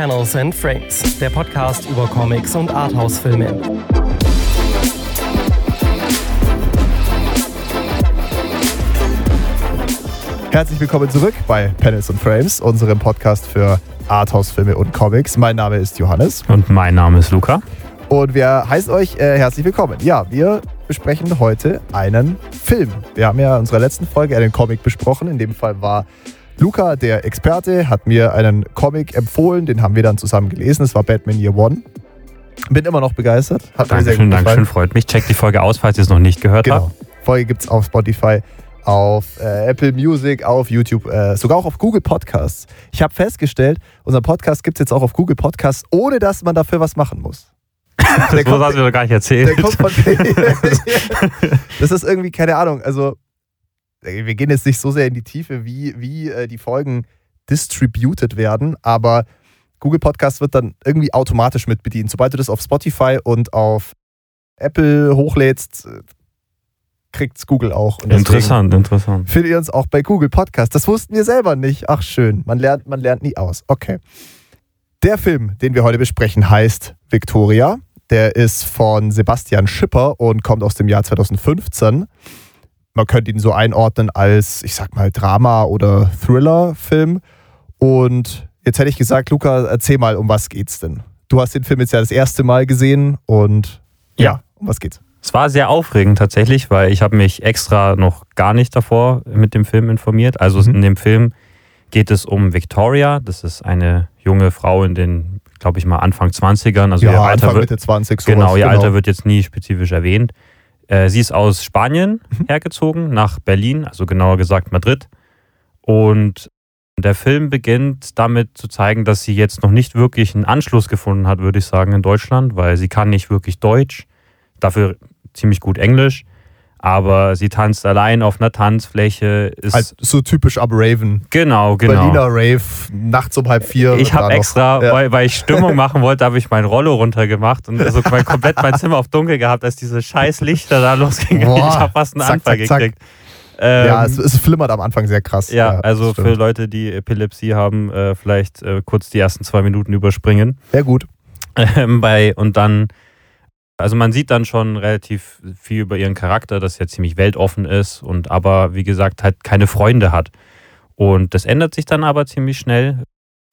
Panels and Frames, der Podcast über Comics und Arthouse-Filme. Herzlich willkommen zurück bei Panels and Frames, unserem Podcast für Arthouse-Filme und Comics. Mein Name ist Johannes. Und mein Name ist Luca. Und wir heißen euch äh, herzlich willkommen. Ja, wir besprechen heute einen Film. Wir haben ja in unserer letzten Folge einen Comic besprochen. In dem Fall war Luca, der Experte, hat mir einen Comic empfohlen. Den haben wir dann zusammen gelesen. Es war Batman Year One. Bin immer noch begeistert. Hat Dankeschön, mir sehr gut Dankeschön, freut mich. Checkt die Folge aus, falls ihr es noch nicht gehört genau. habt. Folge gibt es auf Spotify auf äh, Apple Music, auf YouTube, äh, sogar auch auf Google Podcasts. Ich habe festgestellt, unser Podcast gibt es jetzt auch auf Google Podcasts, ohne dass man dafür was machen muss. Das hast du mir doch gar nicht erzählt. Der kommt von das ist irgendwie, keine Ahnung, also wir gehen jetzt nicht so sehr in die Tiefe, wie, wie äh, die Folgen distributed werden, aber Google Podcast wird dann irgendwie automatisch mit bedient. Sobald du das auf Spotify und auf Apple hochlädst, kriegt es Google auch. interessant, interessant. Findet ihr uns auch bei Google Podcast. Das wussten wir selber nicht. Ach schön, man lernt, man lernt nie aus. Okay. Der Film, den wir heute besprechen, heißt Victoria. Der ist von Sebastian Schipper und kommt aus dem Jahr 2015. Man könnte ihn so einordnen als, ich sag mal, Drama- oder Thriller-Film. Und jetzt hätte ich gesagt, Luca, erzähl mal, um was geht's denn? Du hast den Film jetzt ja das erste Mal gesehen und ja, ja um was geht's? Es war sehr aufregend tatsächlich, weil ich habe mich extra noch gar nicht davor mit dem Film informiert. Also mhm. in dem Film geht es um Victoria. Das ist eine junge Frau in den, glaube ich mal, Anfang 20ern. Also ja, ihr Alter Anfang, wird, Mitte 20. Sowas, genau, ihr genau. Alter wird jetzt nie spezifisch erwähnt. Äh, sie ist aus Spanien mhm. hergezogen, nach Berlin, also genauer gesagt Madrid. Und der Film beginnt damit zu zeigen, dass sie jetzt noch nicht wirklich einen Anschluss gefunden hat, würde ich sagen, in Deutschland, weil sie kann nicht wirklich Deutsch dafür ziemlich gut Englisch. Aber sie tanzt allein auf einer Tanzfläche. Ist halt so typisch ab Raven. Genau, genau. Berliner Rave, nachts um halb vier. Ich habe extra, ja. weil, weil ich Stimmung machen wollte, habe ich mein Rollo runtergemacht und also mein, komplett mein Zimmer auf dunkel gehabt, als diese scheiß Lichter da losgingen. Boah, ich habe fast einen zack, Anfall zack, gekriegt. Ähm, ja, es, es, flimmert am Anfang sehr krass. Ja, ja also für Leute, die Epilepsie haben, äh, vielleicht äh, kurz die ersten zwei Minuten überspringen. Sehr gut. Ähm, bei, und dann also man sieht dann schon relativ viel über ihren Charakter, dass er ziemlich weltoffen ist und aber, wie gesagt, halt keine Freunde hat. Und das ändert sich dann aber ziemlich schnell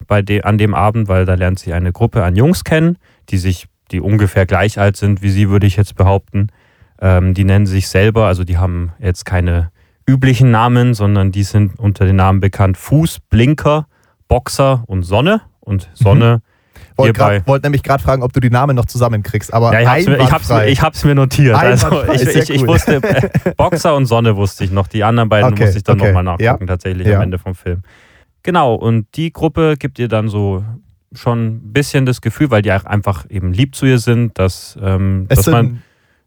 bei de, an dem Abend, weil da lernt sie eine Gruppe an Jungs kennen, die sich, die ungefähr gleich alt sind wie sie, würde ich jetzt behaupten. Ähm, die nennen sich selber, also die haben jetzt keine üblichen Namen, sondern die sind unter den Namen bekannt Fuß, Blinker, Boxer und Sonne. Und Sonne mhm wollte wollt nämlich gerade fragen, ob du die Namen noch zusammenkriegst. Aber ja, ich hab's mir, ich hab's, mir notiert. Also ich, ich, ich, wusste, Boxer und Sonne wusste ich noch. Die anderen beiden okay, musste ich dann okay. nochmal nachgucken, ja. tatsächlich ja. am Ende vom Film. Genau, und die Gruppe gibt ihr dann so schon ein bisschen das Gefühl, weil die einfach eben lieb zu ihr sind, dass, ähm, es dass sind man.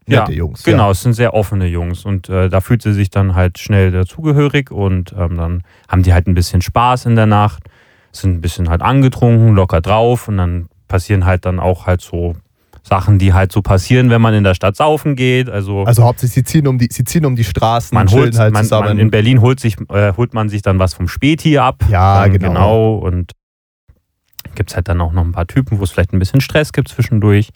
Nette ja, Jungs. Genau, ja. es sind sehr offene Jungs und äh, da fühlt sie sich dann halt schnell dazugehörig und ähm, dann haben die halt ein bisschen Spaß in der Nacht sind ein bisschen halt angetrunken, locker drauf und dann passieren halt dann auch halt so Sachen, die halt so passieren, wenn man in der Stadt saufen geht. Also, also hauptsächlich, sie ziehen um die, sie ziehen um die Straßen man holt, halt man, zusammen. Man, in Berlin holt, sich, äh, holt man sich dann was vom Späti ab. Ja, genau. genau. Und gibt es halt dann auch noch ein paar Typen, wo es vielleicht ein bisschen Stress gibt zwischendurch.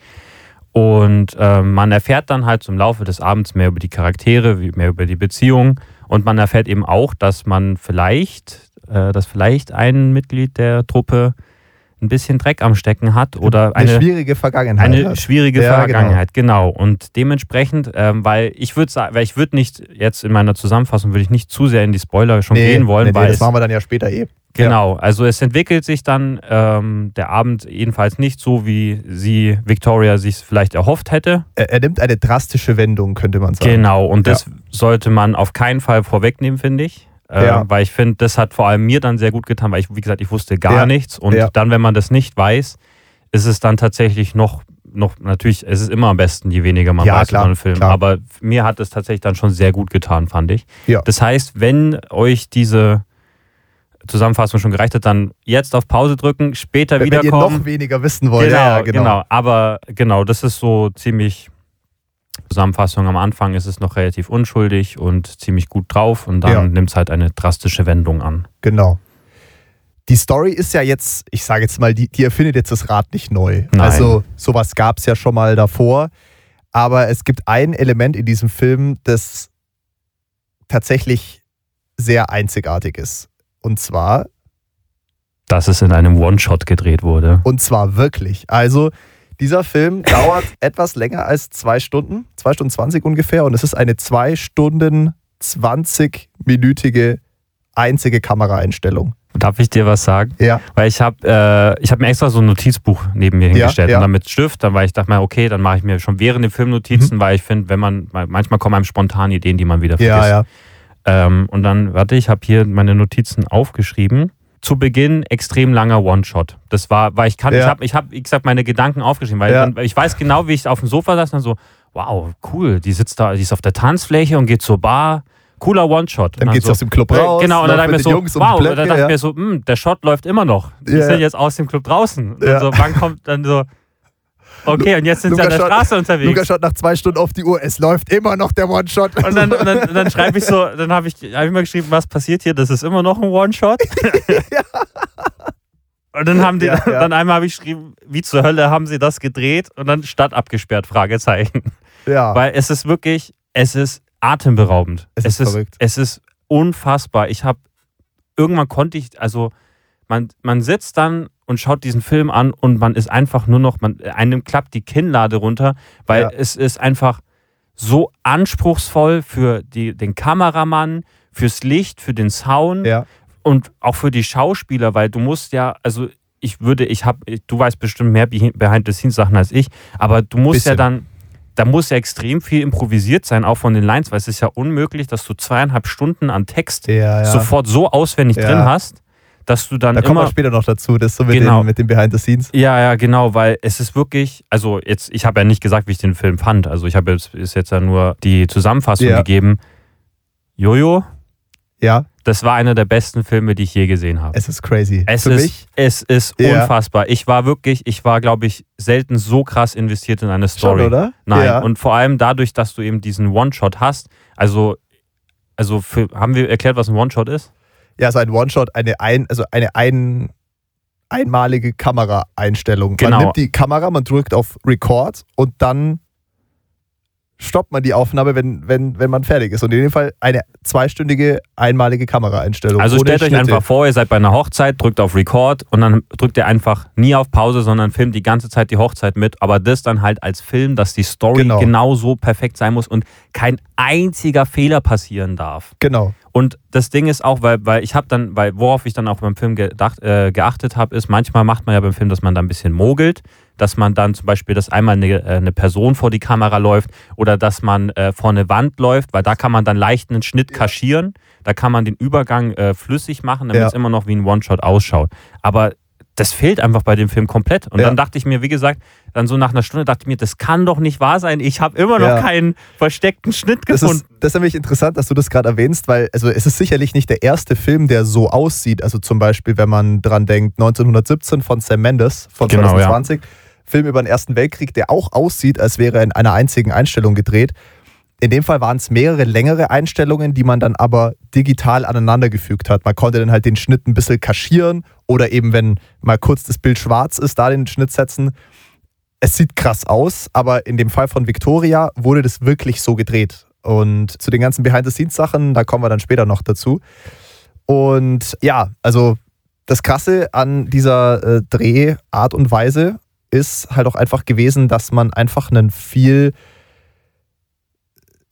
Und äh, man erfährt dann halt zum Laufe des Abends mehr über die Charaktere, mehr über die Beziehung. Und man erfährt eben auch, dass man vielleicht äh, dass vielleicht ein Mitglied der Truppe ein bisschen Dreck am Stecken hat oder eine, eine schwierige Vergangenheit. Eine hat. schwierige ja, Vergangenheit, genau. genau. Und dementsprechend, ähm, weil ich würde sagen, weil ich würde nicht jetzt in meiner Zusammenfassung würde ich nicht zu sehr in die Spoiler schon nee, gehen wollen, nee, weil nee, das machen wir dann ja später eh. Genau, ja. also es entwickelt sich dann ähm, der Abend jedenfalls nicht so, wie sie Victoria sich vielleicht erhofft hätte. Er, er, nimmt eine drastische Wendung, könnte man sagen. Genau, und das sollte man auf keinen Fall vorwegnehmen, finde ich. Äh, ja. Weil ich finde, das hat vor allem mir dann sehr gut getan, weil ich, wie gesagt, ich wusste gar ja. nichts. Und ja. dann, wenn man das nicht weiß, ist es dann tatsächlich noch, noch natürlich, es ist immer am besten, je weniger man weiß klar, über einen Film. Klar. Aber mir hat es tatsächlich dann schon sehr gut getan, fand ich. Das heißt, wenn euch diese Zusammenfassung schon gereicht hat, dann jetzt auf Pause drücken, später wenn, wiederkommen. Wenn ihr noch weniger wissen wollt. Genau, genau. genau. Aber genau, das ist so ziemlich Zusammenfassung am Anfang ist es noch relativ unschuldig und ziemlich gut drauf und dann ja. nimmt es halt eine drastische Wendung an. Genau. die Story ist ja jetzt, ich sage jetzt mal, die, die erfindet jetzt das Rad nicht neu. Nein. Also sowas gab es ja schon mal davor. Aber es gibt ein Element in diesem Film, das tatsächlich sehr einzigartig ist. Und zwar, Dass es in einem One-Shot gedreht wurde. und zwar wirklich. Also dieser Film dauert etwas länger als zwei Stunden, zwei Stunden 20 ungefähr. Und es ist eine zwei Stunden 20-minütige einzige Kameraeinstellung. Darf ich dir was sagen? Ja, Weil ich habe äh, ich hab mir extra so ein Notizbuch neben mir hingestellt ja. und dann mit Stift, dann weil ich dachte mir, okay, dann mache ich mir schon während dem Film Notizen, weil ich finde, wenn man, manchmal kommen einem spontan Ideen, die man wieder vergisst. ja, ja. Ähm, und dann, warte, ich habe hier meine Notizen aufgeschrieben. Zu Beginn extrem langer One-Shot. Das war, weil ich kann, Ja. ich habe, ich hab, wie gesagt, meine Gedanken aufgeschrieben, weil Ja. dann, ich weiß genau, wie ich auf dem Sofa saß und dann so, wow, cool, die sitzt da, die ist auf der Tanzfläche und geht zur Bar. Cooler One-Shot. Dann Und geht sie so, aus dem Club äh, raus. Genau, und dann dachte ich mir so, Jungs wow, dann Blöcke, dachte ja. ich mir so, hm, der Shot läuft immer noch. Die sind jetzt aus dem Club draußen. Und Ja. so, wann kommt dann so, okay, und jetzt sind sie Lukas an der schaut- Straße unterwegs. Lukas schaut nach zwei Stunden auf die Uhr. Es läuft immer noch der One-Shot. Und dann, und dann, dann schreibe ich so, dann habe ich, hab ich mal geschrieben, was passiert hier? Das ist immer noch ein One-Shot. Und dann haben die, Ja, ja. dann einmal habe ich geschrieben, wie zur Hölle haben sie das gedreht? Und dann Stadt abgesperrt, Fragezeichen. ja. Weil es ist wirklich, es ist atemberaubend. Es ist verrückt. Es ist unfassbar. Ich habe, irgendwann konnte ich, also man, man sitzt dann und schaut diesen Film an und man ist einfach nur noch, man, einem klappt die Kinnlade runter, weil Ja. es ist einfach so anspruchsvoll für die, den Kameramann, fürs Licht, für den Sound ja. und auch für die Schauspieler, weil du musst ja, also ich würde, ich habe, du weißt bestimmt mehr Behi- Behind-the-Scenes-Sachen als ich, aber du musst ja Bisschen. dann, da muss ja extrem viel improvisiert sein, auch von den Lines, weil es ist ja unmöglich, dass du zweieinhalb Stunden an Text Ja, ja. sofort so auswendig Ja. drin hast, dass du dann Da kommen wir später noch dazu, das so mit, Genau. den, mit den Behind the Scenes. ja, ja, genau, weil es ist wirklich, also jetzt, ich habe ja nicht gesagt, wie ich den Film fand. Also ich habe jetzt, ist jetzt ja nur die Zusammenfassung Ja. gegeben. Jojo, Ja, das war einer der besten Filme, die ich je gesehen habe. es ist crazy. Es Für ist, mich es ist Ja. unfassbar. Ich war wirklich, ich war, glaube ich, selten so krass investiert in eine Story. schon, oder? Nein. Ja. Und vor allem dadurch, dass du eben diesen One-Shot hast, also, also für, haben wir erklärt, was ein One-Shot ist? Ja, so ein One-Shot, eine, ein, also eine ein, einmalige Kameraeinstellung. Genau. Man nimmt die Kamera, man drückt auf Record und dann stoppt man die Aufnahme, wenn, wenn, wenn man fertig ist. Und in dem Fall eine zweistündige einmalige Kameraeinstellung. Also stellt euch einfach vor, ihr seid bei einer Hochzeit, drückt auf Record und dann drückt ihr einfach nie auf Pause, sondern filmt die ganze Zeit die Hochzeit mit. Aber das dann halt als Film, dass die Story Genau. genau so perfekt sein muss und kein einziger Fehler passieren darf. Genau. Und das Ding ist auch, weil, weil ich habe dann, weil worauf ich dann auch beim Film gedacht, äh, geachtet habe, ist, manchmal macht man ja beim Film, dass man da ein bisschen mogelt, dass man dann zum Beispiel, dass einmal eine, äh, eine Person vor die Kamera läuft oder dass man äh, vor eine Wand läuft, weil da kann man dann leicht einen Schnitt kaschieren, da kann man den Übergang äh, flüssig machen, damit Ja. es immer noch wie ein One-Shot ausschaut. Aber das fehlt einfach bei dem Film komplett. Und Ja. dann dachte ich mir, wie gesagt, dann so nach einer Stunde dachte ich mir, das kann doch nicht wahr sein. Ich habe immer noch Ja. keinen versteckten Schnitt Das gefunden. ist, das ist nämlich interessant, dass du das gerade erwähnst, weil also es ist sicherlich nicht der erste Film, der so aussieht. Also zum Beispiel, wenn man dran denkt, 1917 von Sam Mendes von Genau, 2020. Film über den Ersten Weltkrieg, der auch aussieht, als wäre er in einer einzigen Einstellung gedreht. In dem Fall waren es mehrere längere Einstellungen, die man dann aber digital aneinandergefügt hat. Man konnte dann halt den Schnitt ein bisschen kaschieren oder eben, wenn mal kurz das Bild schwarz ist, da den Schnitt setzen. Es sieht krass aus, aber in dem Fall von Victoria wurde das wirklich so gedreht. Und zu den ganzen Behind-the-Scenes-Sachen, da kommen wir dann später noch dazu. Und ja, also das Krasse an dieser äh, Drehart und Weise ist halt auch einfach gewesen, dass man einfach einen viel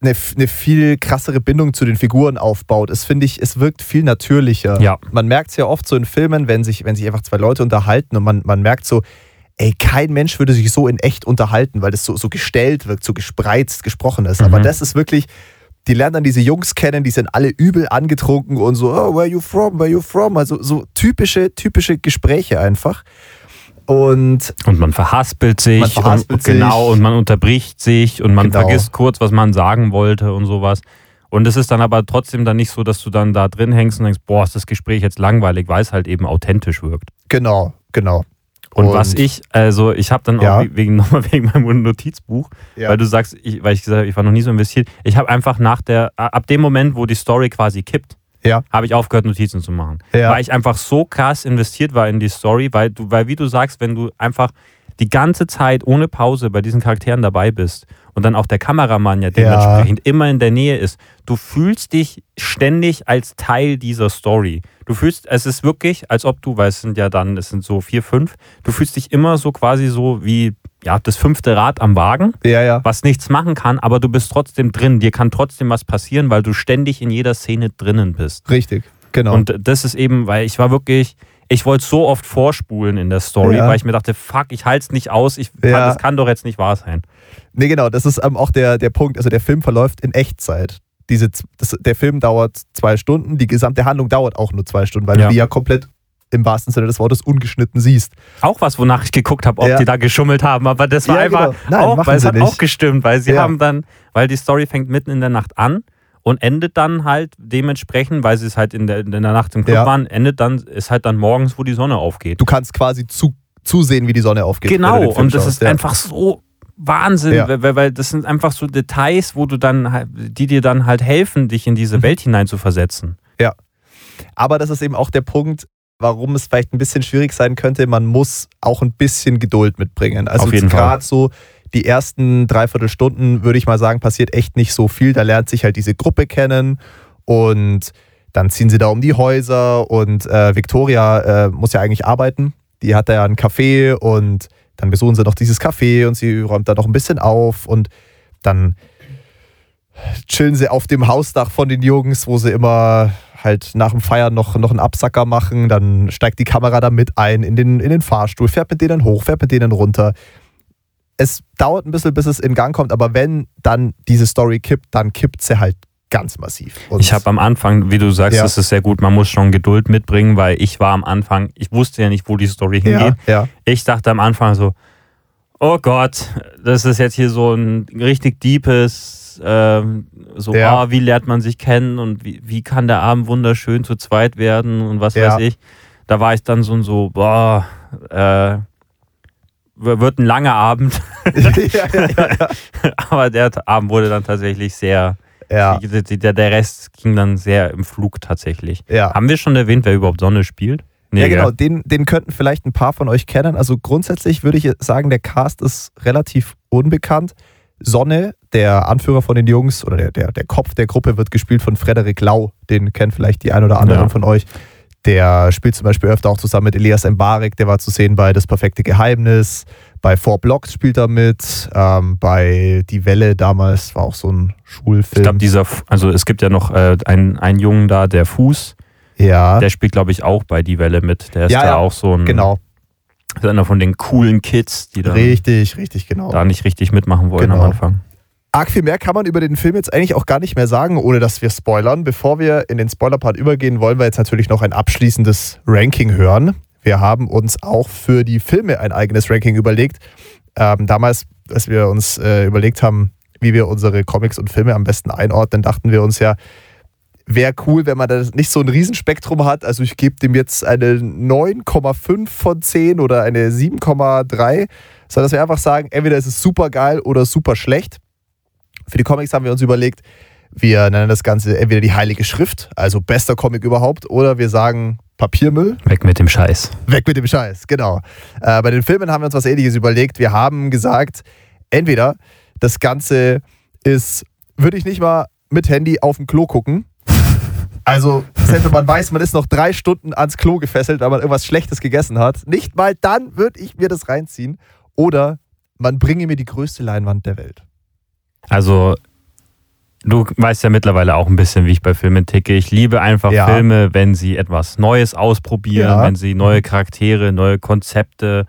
eine, eine viel krassere Bindung zu den Figuren aufbaut. Es finde ich, es wirkt viel natürlicher. Ja. Man merkt es ja oft so in Filmen, wenn sich, wenn sich einfach zwei Leute unterhalten und man, man merkt so, ey, kein Mensch würde sich so in echt unterhalten, weil das so, so gestellt wirkt, so gespreizt gesprochen ist. Aber Mhm. das ist wirklich, die lernen dann diese Jungs kennen, die sind alle übel angetrunken und so, oh, where you from, where you from? Also so typische, typische Gespräche einfach. Und Und man verhaspelt sich, Man verhaspelt und, genau sich. und man unterbricht sich und man Genau. vergisst kurz, was man sagen wollte und sowas. Und es ist dann aber trotzdem dann nicht so, dass du dann da drin hängst und denkst, boah, ist das Gespräch jetzt langweilig, weil es halt eben authentisch wirkt. genau, genau. Und, Und- was ich, also ich habe dann Ja. auch wegen nochmal wegen meinem Notizbuch, Ja. weil du sagst, ich, weil ich gesagt habe, ich war noch nie so investiert, ich habe einfach nach der, ab dem Moment, wo die Story quasi kippt, Ja. habe ich aufgehört, Notizen zu machen. Ja. Weil ich einfach so krass investiert war in die Story, weil du, weil wie du sagst, wenn du einfach die ganze Zeit ohne Pause bei diesen Charakteren dabei bist und dann auch der Kameramann ja dementsprechend immer in der Nähe ist, du fühlst dich ständig als Teil dieser Story. Du fühlst, es ist wirklich, als ob du, weil es sind ja dann, es sind so vier, fünf, du fühlst dich immer so quasi so wie ja, das fünfte Rad am Wagen Ja, ja. was nichts machen kann, aber du bist trotzdem drin. Dir kann trotzdem was passieren, weil du ständig in jeder Szene drinnen bist. Richtig. Genau. Und das ist eben, weil ich war wirklich, ich wollte so oft vorspulen in der Story, Ja. weil ich mir dachte, fuck, ich halte es nicht aus, ich Ja. das kann doch jetzt nicht wahr sein. Nee, genau, das ist ähm, auch der, der Punkt. Also der Film verläuft in Echtzeit. Diese, das, der Film dauert zwei Stunden, die gesamte Handlung dauert auch nur zwei Stunden, weil Ja. du die ja komplett im wahrsten Sinne des Wortes ungeschnitten siehst. Auch was, wonach ich geguckt habe, ob Ja. die da geschummelt haben, aber das war Ja, einfach genau. Nein, auch, weil es hat nicht. auch gestimmt, weil sie Ja. haben dann, weil die Story fängt mitten in der Nacht an und endet dann halt dementsprechend, weil sie es halt in der, in der Nacht im Club Ja. waren, endet dann, ist halt dann morgens, wo die Sonne aufgeht. Du kannst quasi zu, zusehen, wie die Sonne aufgeht. Genau, und das schaust, ist ja. einfach so Wahnsinn, Ja. weil, weil das sind einfach so Details, wo du dann, halt- die dir dann halt helfen, dich in Mhm. diese Welt hinein zu versetzen. Aber das ist eben auch der Punkt, warum es vielleicht ein bisschen schwierig sein könnte. Man muss auch ein bisschen Geduld mitbringen. Also gerade so die ersten dreiviertel Stunden, würde ich mal sagen, passiert echt nicht so viel. Da lernt sich halt diese Gruppe kennen und dann ziehen sie da um die Häuser und äh, Victoria äh, muss ja eigentlich arbeiten. Die hat da ja ein Café und dann besuchen sie noch dieses Café und sie räumt da noch ein bisschen auf und dann chillen sie auf dem Hausdach von den Jungs, wo sie immer halt nach dem Feiern noch, noch einen Absacker machen. Dann steigt die Kamera da mit ein in den, in den Fahrstuhl, fährt mit denen hoch, fährt mit denen runter. Es dauert ein bisschen, bis es in Gang kommt, aber wenn dann diese Story kippt, dann kippt sie halt ganz massiv. Und Ich habe am Anfang, wie du sagst, Ja. das ist sehr gut, man muss schon Geduld mitbringen, weil ich war am Anfang, ich wusste ja nicht, wo die Story ja, hingeht. ja, Ich dachte am Anfang so, oh Gott, das ist jetzt hier so ein richtig deepes, ähm, so, Ja. ah, wie lernt man sich kennen und wie, wie kann der Abend wunderschön zu zweit werden und was Ja. weiß ich. Da war ich dann so, so boah, äh, wird ein langer Abend, ja, aber der Abend wurde dann tatsächlich sehr, ja, der, der Rest ging dann sehr im Flug tatsächlich. ja. Haben wir schon erwähnt, wer überhaupt Sonne spielt? Nee, ja, genau. Den, den könnten vielleicht ein paar von euch kennen. Also grundsätzlich würde ich sagen, der Cast ist relativ unbekannt. Sonne, der Anführer von den Jungs oder der, der, der Kopf der Gruppe, wird gespielt von Frederik Lau. Den kennt vielleicht die ein oder anderen Ja. von euch. Der spielt zum Beispiel öfter auch zusammen mit Elias Mbarek, der war zu sehen bei Das perfekte Geheimnis. Bei Four Blocks spielt er mit. Ähm, bei Die Welle damals war auch so ein Schulfilm. Ich glaube, dieser, also es gibt ja noch äh, einen, einen Jungen da, der Fuß, ja, der spielt, glaube ich, auch bei Die Welle mit. Der ist Ja, da ja, auch so ein, genau. Ist einer von den coolen Kids, die dann Richtig, richtig, genau. da nicht richtig mitmachen wollen Genau. am Anfang. Arg viel mehr kann man über den Film jetzt eigentlich auch gar nicht mehr sagen, ohne dass wir spoilern. Bevor wir in den Spoiler-Part übergehen, wollen wir jetzt natürlich noch ein abschließendes Ranking hören. Wir haben uns auch für die Filme ein eigenes Ranking überlegt. Ähm, damals, als wir uns äh, überlegt haben, wie wir unsere Comics und Filme am besten einordnen, dachten wir uns ja, wäre cool, wenn man da nicht so ein Riesenspektrum hat. Also ich gebe dem jetzt eine 9,5 von 10 oder eine 7,3, sondern dass wir einfach sagen, entweder ist es super geil oder super schlecht. Für die Comics haben wir uns überlegt, wir nennen das Ganze entweder die Heilige Schrift, also bester Comic überhaupt, oder wir sagen Papiermüll. Weg mit dem Scheiß. Weg mit dem Scheiß, genau. Äh, bei den Filmen haben wir uns was ähnliches überlegt. Wir haben gesagt, entweder das Ganze ist, würde ich nicht mal mit Handy auf dem Klo gucken. Also, selbst wenn man weiß, man ist noch drei Stunden ans Klo gefesselt, weil man irgendwas Schlechtes gegessen hat, nicht mal dann würde ich mir das reinziehen. Oder man bringe mir die größte Leinwand der Welt. Also, du weißt ja mittlerweile auch ein bisschen, wie ich bei Filmen ticke. Ich liebe einfach Ja. Filme, wenn sie etwas Neues ausprobieren, Ja. wenn sie neue Charaktere, neue Konzepte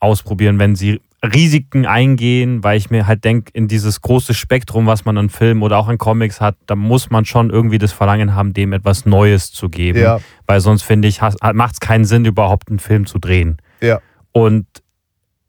ausprobieren, wenn sie Risiken eingehen, weil ich mir halt denke, in dieses große Spektrum, was man an Filmen oder auch an Comics hat, da muss man schon irgendwie das Verlangen haben, dem etwas Neues zu geben. Ja, Weil sonst finde ich, macht es keinen Sinn, überhaupt einen Film zu drehen. ja. Und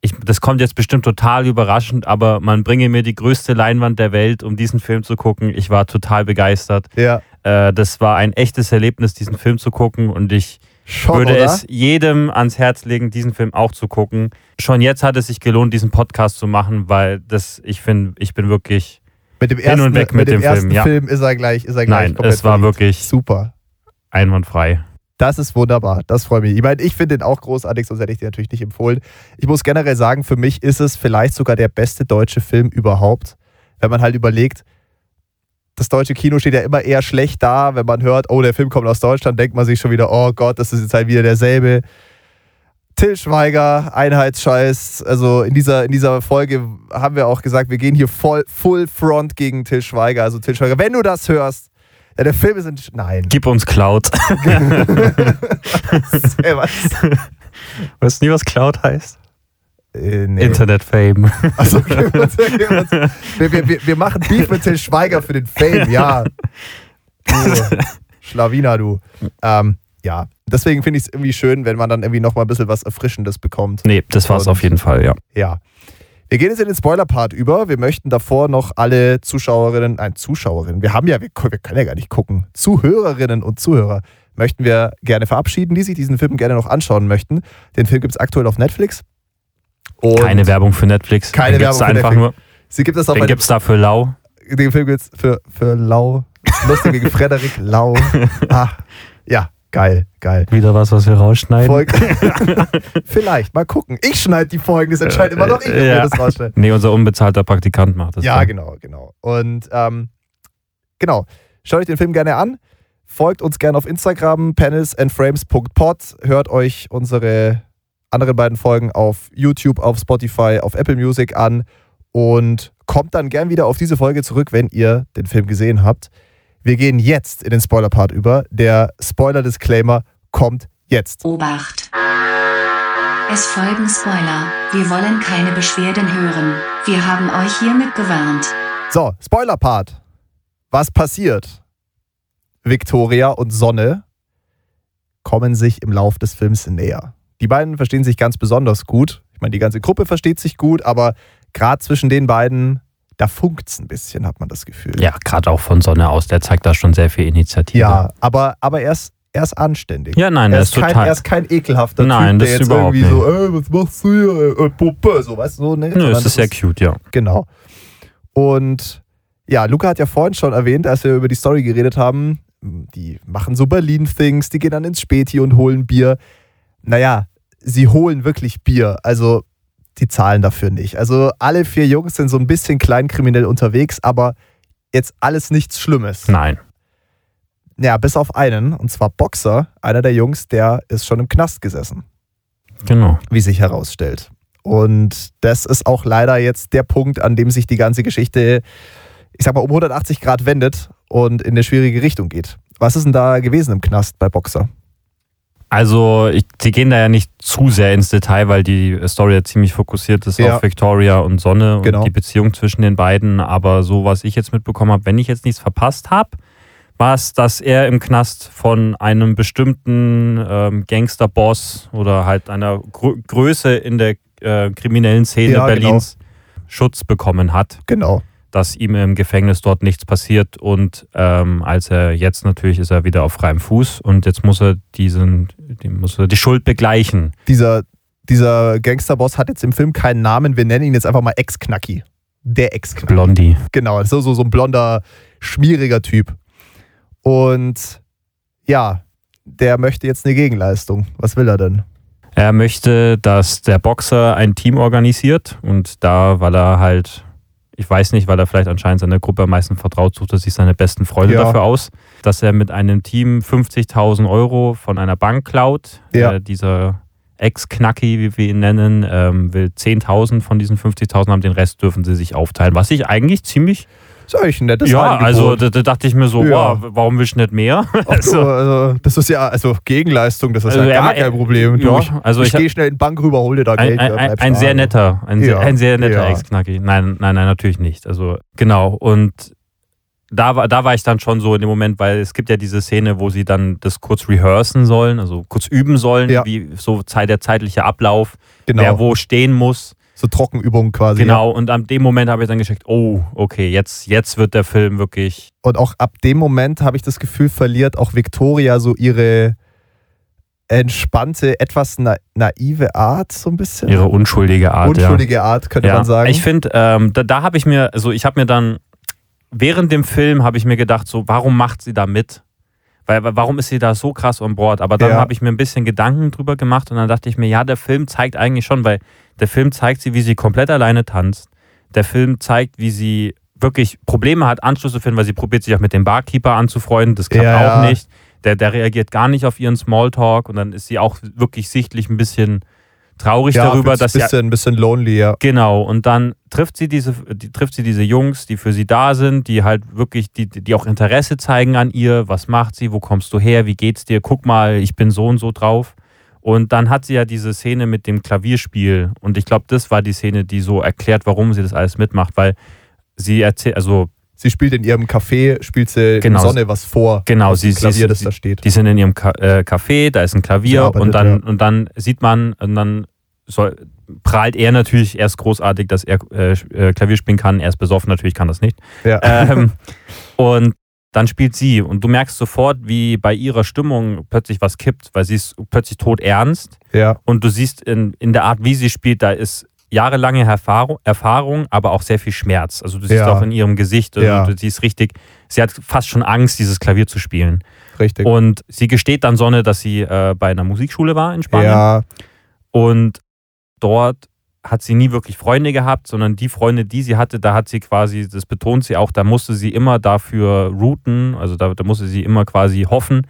ich, das kommt jetzt bestimmt total überraschend, aber man bringe mir die größte Leinwand der Welt, um diesen Film zu gucken. Ich war total begeistert. Ja, Äh, das war ein echtes Erlebnis, diesen Film zu gucken und ich schon, würde oder? es jedem ans Herz legen, diesen Film auch zu gucken. Schon jetzt hat es sich gelohnt, diesen Podcast zu machen, weil das, ich finde, ich bin wirklich Mit dem Hin ersten, und weg mit dem, dem ersten Film, ja. Film ist er gleich, ist er gleich Nein, es war verliebt. wirklich super. einwandfrei. Das ist wunderbar. Das freut mich. Ich meine, ich finde den auch großartig, sonst hätte ich den natürlich nicht empfohlen. Ich muss generell sagen, für mich ist es vielleicht sogar der beste deutsche Film überhaupt. Wenn man halt überlegt, das deutsche Kino steht ja immer eher schlecht da. Wenn man hört, oh, der Film kommt aus Deutschland, denkt man sich schon wieder, oh Gott, das ist jetzt halt wieder derselbe. Till Schweiger, Einheitsscheiß. Also in dieser, in dieser Folge haben wir auch gesagt, wir gehen hier voll, full front gegen Till Schweiger. Also Till Schweiger, wenn du das hörst, ja, der Film ist in, Nein. Gib uns Cloud. Ey, was? weißt du nie, was Cloud heißt? Äh, nee. Internet-Fame. Also, okay, wir, wir, wir, wir machen Beef mit Till Schweiger für den Fame, ja. Du, Schlawiner, du. Ähm, ja, deswegen finde ich es irgendwie schön, wenn man dann irgendwie nochmal ein bisschen was Erfrischendes bekommt. Nee, das war es auf jeden Fall, ja. Ja. Wir gehen jetzt in den Spoiler-Part über. Wir möchten davor noch alle Zuschauerinnen, nein, Zuschauerinnen, wir haben ja, wir, wir können ja gar nicht gucken, Zuhörerinnen und Zuhörer möchten wir gerne verabschieden, die sich diesen Film gerne noch anschauen möchten. Den Film gibt es aktuell auf Netflix. Und Keine Werbung für Netflix. Keine Den Werbung für einfach Netflix. nur. Sie gibt es auf Den einem gibt's da für lau. den Film gibt's für, für Lau. Lustige Frederik Lau. Ah, ja, geil, geil. Wieder was, was wir rausschneiden. Folge. Vielleicht, mal gucken. Ich schneide die Folgen, das entscheidet immer noch ich, ob Äh, wir ja. das rausschneiden. Nee, unser unbezahlter Praktikant macht das. Ja, dann. genau, genau. Und ähm, genau, schaut euch den Film gerne an. Folgt uns gerne auf Instagram, panelsandframes.pod. Hört euch unsere anderen beiden Folgen auf YouTube, auf Spotify, auf Apple Music an und kommt dann gern wieder auf diese Folge zurück, wenn ihr den Film gesehen habt. Wir gehen jetzt in den Spoiler-Part über. Der Spoiler-Disclaimer kommt jetzt. Obacht! Es folgen Spoiler. Wir wollen keine Beschwerden hören. Wir haben euch hiermit gewarnt. So, Spoiler-Part. Was passiert? Victoria und Sonne kommen sich im Lauf des Films näher. Die beiden verstehen sich ganz besonders gut. Ich meine, die ganze Gruppe versteht sich gut, aber gerade zwischen den beiden, da funkt es ein bisschen, hat man das Gefühl. Ja, gerade auch von Sonne aus, der zeigt da schon sehr viel Initiative. Ja, aber, aber er, ist, er ist anständig. Ja, nein, er, ist ist kein, total. er ist kein ekelhafter Nein, Typ, das der ist jetzt irgendwie so, ey, was machst du hier, äh, Puppe, so, weißt du, so, ne? Nö, es ist sehr das cute, ja. Genau. Und ja, Luca hat ja vorhin schon erwähnt, als wir über die Story geredet haben, die machen so Berlin-Things, die gehen dann ins Späti und holen Bier. Naja, sie holen wirklich Bier, also die zahlen dafür nicht. Also alle vier Jungs sind so ein bisschen kleinkriminell unterwegs, aber jetzt alles nichts Schlimmes. Nein. Ja, bis auf einen, und zwar Boxer, einer der Jungs, der ist schon im Knast gesessen Genau. wie sich herausstellt. Und das ist auch leider jetzt der Punkt, an dem sich die ganze Geschichte, ich sag mal, um 180 Grad wendet und in eine schwierige Richtung geht. Was ist denn da gewesen im Knast bei Boxer? Also, ich, sie gehen da ja nicht zu sehr ins Detail, weil die Story ja ziemlich fokussiert ist Ja. auf Victoria und Sonne Genau. und die Beziehung zwischen den beiden. Aber so, was ich jetzt mitbekommen habe, wenn ich jetzt nichts verpasst habe, war es, dass er im Knast von einem bestimmten ähm, Gangsterboss oder halt einer Grö Größe in der äh, kriminellen Szene Ja, genau. Berlins Schutz bekommen hat. Genau. Dass ihm im Gefängnis dort nichts passiert und ähm, als er jetzt natürlich ist er wieder auf freiem Fuß und jetzt muss er diesen, die, muss er die Schuld begleichen. Dieser, dieser Gangsterboss hat jetzt im Film keinen Namen. Wir nennen ihn jetzt einfach mal Ex-Knacki. Der Ex-Knacki. Blondie. Genau, so, so, so ein blonder, schmieriger Typ. Und ja, der möchte jetzt eine Gegenleistung. Was will er denn? Er möchte, dass der Boxer ein Team organisiert und da, weil er halt, ich weiß nicht, weil er vielleicht anscheinend seiner Gruppe am meisten vertraut, sucht er sich seine besten Freunde Ja. dafür aus, dass er mit einem Team 50.000 Euro von einer Bank klaut. Ja. Äh, dieser Ex-Knacki, wie wir ihn nennen, ähm, will 10.000 von diesen 50.000 haben, den Rest dürfen sie sich aufteilen, was ich eigentlich ziemlich Ist eigentlich ein nettes ja, Angebot. also da, da dachte ich mir so, Ja. wow, warum willst du nicht mehr? Ach so, also, das ist ja, also Gegenleistung, das ist Also ja gar kein Problem. Ja, ich also ich ich gehe schnell in die Bank rüber, hol dir da Geld. ein, ein, ein sehr netter, ein, sehr, Ja, ein sehr netter ja. Ex-Knacki. Nein, nein, nein, natürlich nicht. Also genau. Und da war, da war ich dann schon so in dem Moment, weil es gibt ja diese Szene, wo sie dann das kurz rehearsen sollen, also kurz üben sollen, Ja. wie so der zeitliche Ablauf, Genau, wer wo stehen muss. So Trockenübungen quasi. Genau. Und an dem Moment habe ich dann gescheckt, oh, okay, jetzt, jetzt wird der Film wirklich. Und auch ab dem Moment habe ich das Gefühl, verliert auch Victoria so ihre entspannte, etwas na naive Art, so ein bisschen. Ihre unschuldige Art. ja. Unschuldige Art, könnte ja, man sagen. Ich finde, ähm, da, da habe ich mir, also ich habe mir dann während dem Film habe ich mir gedacht, so, warum macht sie da mit? Weil, warum ist sie da so krass on board? Aber dann Ja. habe ich mir ein bisschen Gedanken drüber gemacht und dann dachte ich mir, ja, der Film zeigt eigentlich schon, weil der Film zeigt sie, wie sie komplett alleine tanzt. Der Film zeigt, wie sie wirklich Probleme hat, Anschluss zu finden, weil sie probiert sich auch mit dem Barkeeper anzufreunden. Das klappt Ja, auch nicht. Der, der reagiert gar nicht auf ihren Smalltalk und dann ist sie auch wirklich sichtlich ein bisschen traurig darüber, dass sie bisschen, bisschen lonely, ja. Genau, und dann trifft sie diese, die, trifft sie diese Jungs, die für sie da sind, die halt wirklich, die, die auch Interesse zeigen an ihr. Was macht sie? Wo kommst du her? Wie geht's dir? Guck mal, ich bin so und so drauf. Und dann hat sie ja diese Szene mit dem Klavierspiel. Und ich glaube, das war die Szene, die so erklärt, warum sie das alles mitmacht, weil sie erzählt, also Sie spielt in ihrem Café, spielt sie Genau. Sonne was vor. Genau, sie- Klavier, das sie- da steht. Die sind in ihrem Ka äh, Café, da ist ein Klavier arbeitet, und, dann, ja. und dann sieht man, und dann soll, prahlt er natürlich erst großartig, dass er äh, äh, Klavier spielen kann. Er ist besoffen, natürlich kann das nicht. Ja. Ähm, und dann spielt sie und du merkst sofort, wie bei ihrer Stimmung plötzlich was kippt, weil sie ist plötzlich tot ernst ja, und du siehst in, in der Art, wie sie spielt, da ist jahrelange Erfahrung, Erfahrung, aber auch sehr viel Schmerz. Also du siehst Ja. auch in ihrem Gesicht, also Ja. sie ist richtig, sie hat fast schon Angst, dieses Klavier zu spielen. richtig. Und sie gesteht dann Sonne, dass sie äh, bei einer Musikschule war in Spanien. ja, Und dort hat sie nie wirklich Freunde gehabt, sondern die Freunde, die sie hatte, da hat sie quasi, das betont sie auch, da musste sie immer dafür routen, also da, da musste sie immer quasi hoffen,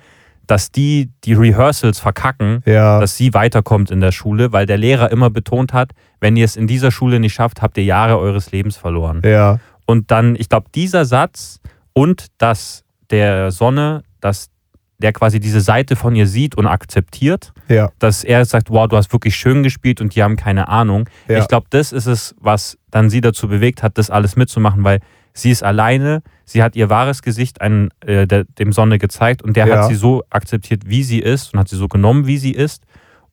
dass die die Rehearsals verkacken, ja, dass sie weiterkommt in der Schule, weil der Lehrer immer betont hat, wenn ihr es in dieser Schule nicht schafft, habt ihr Jahre eures Lebens verloren. ja, Und dann, ich glaube, dieser Satz und dass der Sonne, dass der quasi diese Seite von ihr sieht und akzeptiert, ja, dass er sagt, wow, du hast wirklich schön gespielt und die haben keine Ahnung. Ich glaube, das ist es, was dann sie dazu bewegt hat, das alles mitzumachen, weil sie ist alleine, sie hat ihr wahres Gesicht einem, äh, der, dem Sonne gezeigt und der Ja. hat sie so akzeptiert, wie sie ist und hat sie so genommen, wie sie ist.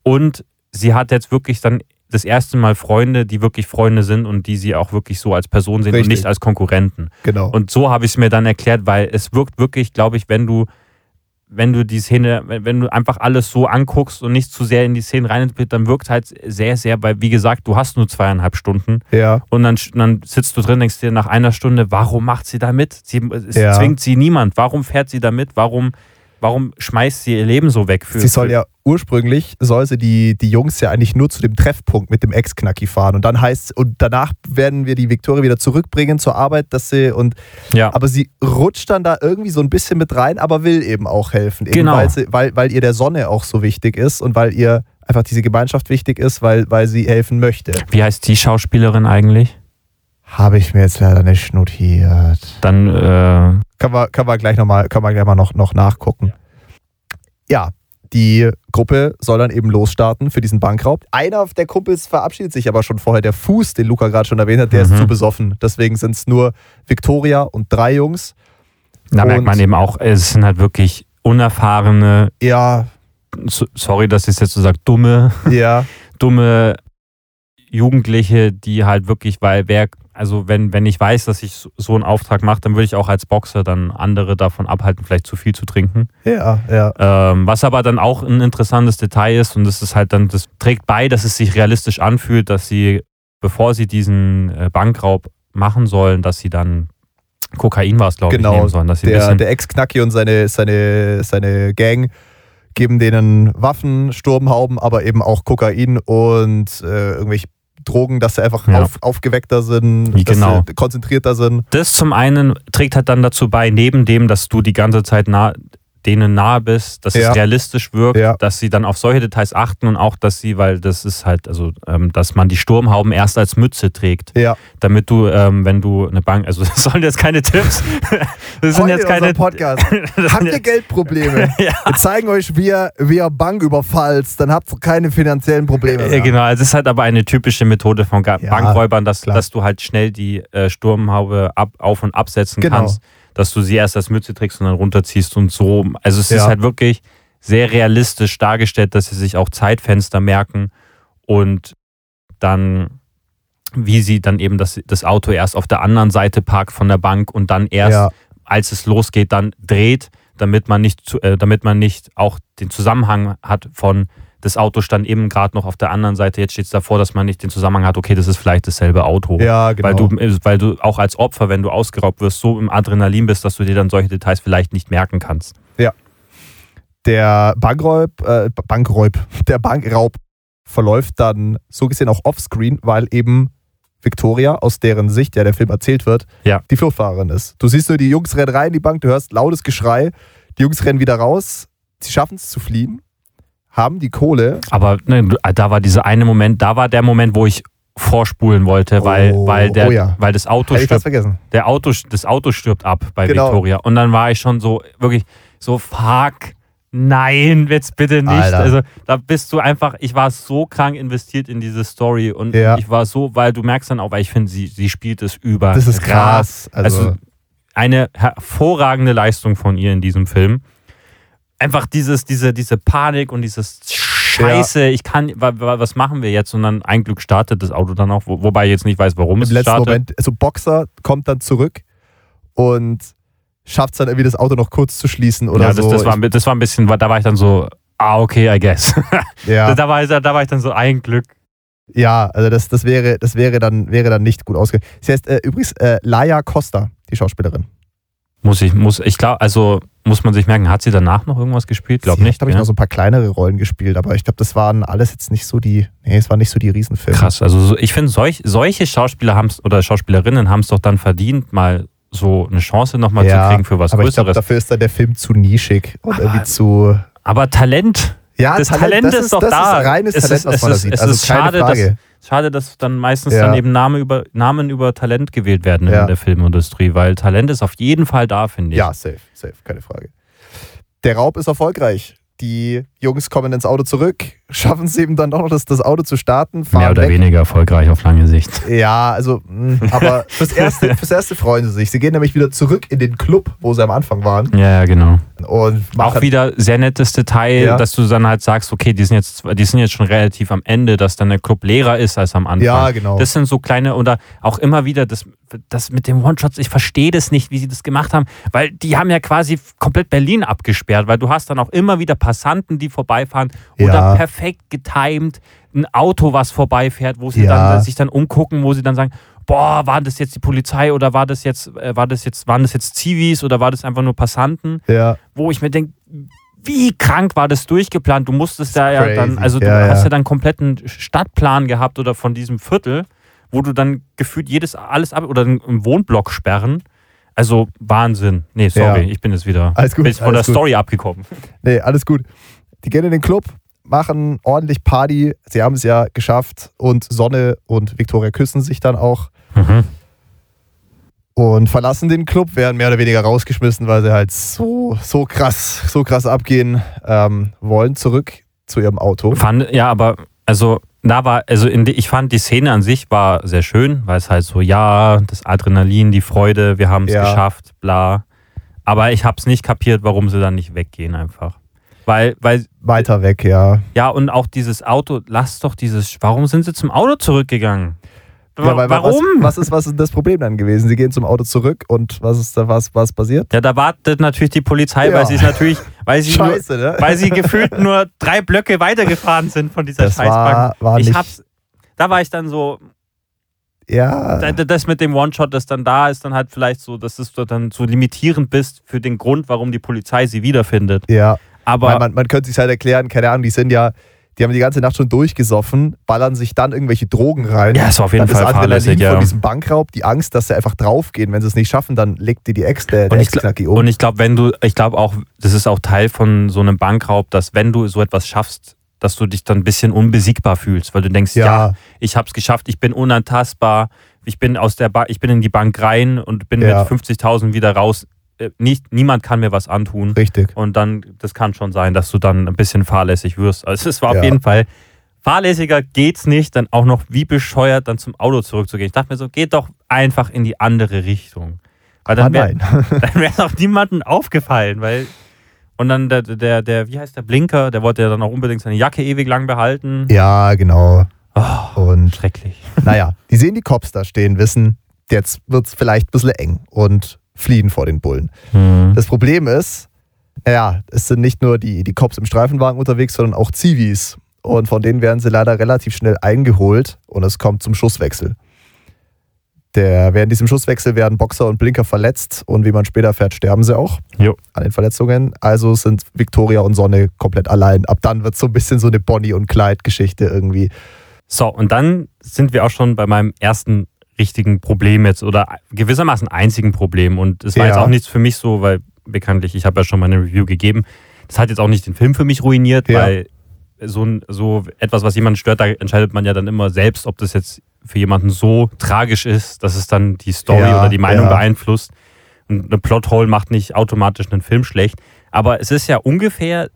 Und sie hat jetzt wirklich dann das erste Mal Freunde, die wirklich Freunde sind und die sie auch wirklich so als Person sehen und Richtig. nicht als Konkurrenten. genau. Und so habe ich es mir dann erklärt, weil es wirkt wirklich, glaube ich, wenn du, wenn du die Szene, wenn, du einfach alles so anguckst und nicht zu sehr in die Szene rein dann wirkt halt sehr, sehr, weil wie gesagt, du hast nur zweieinhalb Stunden ja, und dann, dann sitzt du drin, denkst dir nach einer Stunde, warum macht sie da mit? Sie, es Ja. zwingt sie niemand. Warum fährt sie da mit? Warum, warum schmeißt sie ihr Leben so weg? Für, sie soll ja ursprünglich, soll sie die, die Jungs ja eigentlich nur zu dem Treffpunkt mit dem Ex-Knacki fahren. Und dann heißt und danach werden wir die Viktoria wieder zurückbringen zur Arbeit, dass sie und ja. aber sie rutscht dann da irgendwie so ein bisschen mit rein, aber will eben auch helfen. Eben Genau. Weil, sie, weil, weil ihr der Sonne auch so wichtig ist und weil ihr einfach diese Gemeinschaft wichtig ist, weil, weil sie helfen möchte. Wie heißt die Schauspielerin eigentlich? Habe ich mir jetzt leider nicht notiert. Dann, äh, Können wir, können wir gleich nochmal können wir gleich mal noch, noch nachgucken. Ja, die Gruppe soll dann eben losstarten für diesen Bankraub. Einer der Kumpels verabschiedet sich aber schon vorher. Der Fuß, den Luca gerade schon erwähnt hat, der ist Mhm. zu besoffen. Deswegen sind es nur Victoria und drei Jungs. da merkt Und- man eben auch, es sind halt wirklich unerfahrene, Ja, so- sorry, dass ich es jetzt so sage, dumme, ja, dumme Jugendliche, die halt wirklich, weil wer, also wenn, wenn ich weiß, dass ich so- einen Auftrag mache, dann würde ich auch als Boxer dann andere davon abhalten, vielleicht zu viel zu trinken. ja, ja. Ähm, was aber dann auch ein interessantes Detail ist und das ist halt dann, das trägt bei, dass es sich realistisch anfühlt, dass sie, bevor sie diesen äh, Bankraub machen sollen, dass sie dann Kokain war es, glaube Genau, ich, nehmen sollen. Dass sie Der, der Ex-Knacki und seine, seine, seine Gang geben denen Waffen, Sturmhauben, aber eben auch Kokain und äh, irgendwelche Drogen, dass sie einfach Ja. auf, aufgeweckter sind, genau. sie konzentrierter sind. das zum einen trägt halt dann dazu bei, neben dem, dass du die ganze Zeit nah, denen nahe bist, dass Ja. es realistisch wirkt, Ja. dass sie dann auf solche Details achten und auch, dass sie, weil das ist halt, also, ähm, dass man die Sturmhauben erst als Mütze trägt, Ja, damit du, ähm, wenn du eine Bank, also das sollen jetzt keine Tipps, das sind Heute jetzt in keine, Podcast. habt ihr Geldprobleme? Ja. Wir zeigen euch, wie ihr, wie ihr Bank überfallt, dann habt ihr keine finanziellen Probleme. Mehr. genau, also es ist halt aber eine typische Methode von Bankräubern, dass, dass du halt schnell die äh, Sturmhaube ab, auf- und absetzen Genau. kannst, dass du sie erst als Mütze trägst und dann runterziehst und so. Also es ist Ja. halt wirklich sehr realistisch dargestellt, dass sie sich auch Zeitfenster merken und dann, wie sie dann eben das, das Auto erst auf der anderen Seite parkt von der Bank und dann erst, Ja, als es losgeht, dann dreht, damit man nicht, zu, äh, damit man nicht auch den Zusammenhang hat von das Auto stand eben gerade noch auf der anderen Seite, jetzt steht es davor, dass man nicht den Zusammenhang hat, okay, das ist vielleicht dasselbe Auto. Ja, genau. Weil du, äh, weil du auch als Opfer, wenn du ausgeraubt wirst, so im Adrenalin bist, dass du dir dann solche Details vielleicht nicht merken kannst. der Bankräub, äh, Bankräub, der Bankraub verläuft dann so gesehen auch offscreen, weil eben Victoria, aus deren Sicht ja der Film erzählt wird, Ja. die Fluchtfahrerin ist. Du siehst nur, die Jungs rennen rein in die Bank, du hörst lautes Geschrei, die Jungs rennen wieder raus, sie schaffen es zu fliehen, haben die Kohle. Aber ne, da war dieser eine Moment, da war der Moment, wo ich vorspulen wollte, weil, Oh, weil, der, oh ja. weil das Auto fast stirbt, vergessen. der Auto, das Auto stirbt ab bei Genau. Victoria. Und dann war ich schon so, wirklich so, fuck, nein, jetzt bitte nicht. Alter. Also da bist du einfach, ich war so krank investiert in diese Story und Ja. ich war so, weil du merkst dann auch, weil ich finde, sie, sie spielt es über. Das ist krass. Also, Also, eine hervorragende Leistung von ihr in diesem Film. Einfach dieses, diese, diese Panik und dieses Scheiße, ich kann, wa- wa- was machen wir jetzt? Und dann ein Glück startet das Auto dann auch, wo, wobei ich jetzt nicht weiß, warum im es letzten startet. Moment, also Boxer kommt dann zurück und schafft es dann irgendwie das Auto noch kurz zu schließen oder ja, das, so. das, war, das war ein bisschen, da war ich dann so, ah, okay, I guess. ja. da, war ich, da war ich dann so, ein Glück. Ja, also das, das, wäre, das wäre, dann, wäre dann nicht gut ausgegangen. Sie heißt äh, übrigens äh, Laia Costa, die Schauspielerin. Muss ich, muss, ich glaube, also muss man sich merken, hat sie danach noch irgendwas gespielt? Glaub Sie nicht. Habe ich ja? noch so ein paar kleinere Rollen gespielt, aber ich glaube, das waren alles jetzt nicht so die, nee, es waren nicht so die Riesenfilme. Krass, also so, ich finde, solch, solche Schauspieler haben's, oder Schauspielerinnen haben es doch dann verdient, mal so eine Chance nochmal Ja, zu kriegen für was aber ich glaube, Größeres. dafür ist dann der Film zu nischig und Aber- irgendwie zu. Aber Talent, Ja, das Talent, das ist doch das da. ist reines Es Talent, ist- was man da sieht. es Also ist keine schade, Frage. schade, dass dann meistens Ja. dann eben Name über, Namen über Talent gewählt werden Ja. in der Filmindustrie, weil Talent ist auf jeden Fall da, finde ich. Ja, safe, safe, keine Frage. Der Raub ist erfolgreich. Die Jungs kommen ins Auto zurück, schaffen es eben dann doch noch, das, das Auto zu starten, fahren Mehr oder weg. weniger erfolgreich auf lange Sicht. Ja, also, mh, aber fürs erste, fürs erste freuen sie sich. Sie gehen nämlich wieder zurück in den Club, wo sie am Anfang waren. Ja, ja, genau. Und Auch wieder sehr nettes Detail, Ja. dass du dann halt sagst, okay, die sind jetzt, die sind jetzt schon relativ am Ende, dass dann der Club leerer ist als am Anfang. Ja, genau. Das sind so kleine oder auch immer wieder das, das mit den One-Shots, ich verstehe das nicht, wie sie das gemacht haben, weil die haben ja quasi komplett Berlin abgesperrt, weil du hast dann auch immer wieder Passanten, die vorbeifahren oder Ja. perfekt getimed ein Auto, was vorbeifährt, wo sie Ja. dann sich dann umgucken, wo sie dann sagen, boah, war das jetzt die Polizei oder war das jetzt, äh, war das jetzt, waren das jetzt Zivis oder war das einfach nur Passanten? ja, wo ich mir denke, wie krank war das durchgeplant? Du musstest da ja crazy. dann, also du Ja, hast ja. ja dann kompletten Stadtplan gehabt oder von diesem Viertel, wo du dann gefühlt jedes alles ab oder einen Wohnblock sperren. Also Wahnsinn. Nee, sorry, Ja. ich bin jetzt wieder Alles gut, bin von der gut. Story abgekommen. nee, alles gut. Die gehen in den Club, machen ordentlich Party. Sie haben es ja geschafft und Sonne und Victoria küssen sich dann auch Mhm. und verlassen den Club, werden mehr oder weniger rausgeschmissen, weil sie halt so, so krass, so krass abgehen ähm, wollen, zurück zu ihrem Auto. Fand, ja, aber also da war, also in die, ich fand die Szene an sich war sehr schön, weil es halt so, ja, das Adrenalin, die Freude, wir haben es Ja. geschafft, bla. Aber ich habe es nicht kapiert, warum sie dann nicht weggehen einfach. Weil, weil Weiter weg, ja. Ja, und auch dieses Auto, lass doch dieses. Warum sind sie zum Auto zurückgegangen? Ja, weil- warum? Was, was, ist, was ist das Problem dann gewesen? Sie gehen zum Auto zurück und was ist da was, was passiert? ja, da wartet natürlich die Polizei, Ja. weil sie es natürlich, weil sie, nur, Scheiße, ne? weil sie gefühlt nur drei Blöcke weitergefahren sind von dieser Das Scheißbank. war, war ich hab's. Da war ich dann so, ja, da- das mit dem One-Shot, das dann da ist, dann halt vielleicht so, dass du dann so limitierend bist für den Grund, warum die Polizei sie wiederfindet. ja. Aber Weil man, man könnte sich halt erklären, keine Ahnung, die sind ja, die haben die ganze Nacht schon durchgesoffen, ballern sich dann irgendwelche Drogen rein. ja, war auf jeden dann Fall fahrlässig, ja. von diesem Bankraub, die Angst, dass sie einfach draufgehen. Wenn sie es nicht schaffen, dann legt dir die Ex, der, der Und ich, gl- Ex-Knacki um. und ich glaube, wenn du, ich glaube auch, das ist auch Teil von so einem Bankraub, dass wenn du so etwas schaffst, dass du dich dann ein bisschen unbesiegbar fühlst, weil du denkst, ja, ja, ich habe es geschafft, ich bin unantastbar, ich bin aus der ba ich bin in die Bank rein und bin Ja. mit 50.000 wieder raus. Äh, Nicht, niemand kann mir was antun. richtig. Und dann, das kann schon sein, dass du dann ein bisschen fahrlässig wirst. Also es war Ja. auf jeden Fall, fahrlässiger geht's nicht, dann auch noch wie bescheuert dann zum Auto zurückzugehen. Ich dachte mir so, geht doch einfach in die andere Richtung. Weil dann wäre nein. dann wäre auch niemandem aufgefallen, weil und dann der, der, der, wie heißt der Blinker, der wollte ja dann auch unbedingt seine Jacke ewig lang behalten. ja, genau. Oh, Und schrecklich. naja, die sehen die Cops da stehen, wissen, jetzt wird es vielleicht ein bisschen eng und fliehen vor den Bullen. Hm. Das Problem ist, naja, es sind nicht nur die, die Cops im Streifenwagen unterwegs, sondern auch Zivis. und von denen werden sie leider relativ schnell eingeholt und es kommt zum Schusswechsel. Der, während diesem Schusswechsel werden Boxer und Blinker verletzt und wie man später fährt, sterben sie auch Jo. an den Verletzungen. Also sind Victoria und Sonne komplett allein. Ab dann wird so ein bisschen so eine Bonnie- und Clyde-Geschichte irgendwie. So, und dann sind wir auch schon bei meinem ersten richtigen Problem jetzt oder gewissermaßen einzigen Problem. Und es war Ja. jetzt auch nichts für mich so, weil bekanntlich, ich habe ja schon mal eine Review gegeben. Das hat jetzt auch nicht den Film für mich ruiniert, Ja. weil so, ein, so etwas, was jemanden stört, da entscheidet man ja dann immer selbst, ob das jetzt für jemanden so tragisch ist, dass es dann die Story Ja, oder die Meinung beeinflusst. Und eine Plothole macht nicht automatisch einen Film schlecht. Aber es ist ja ungefähr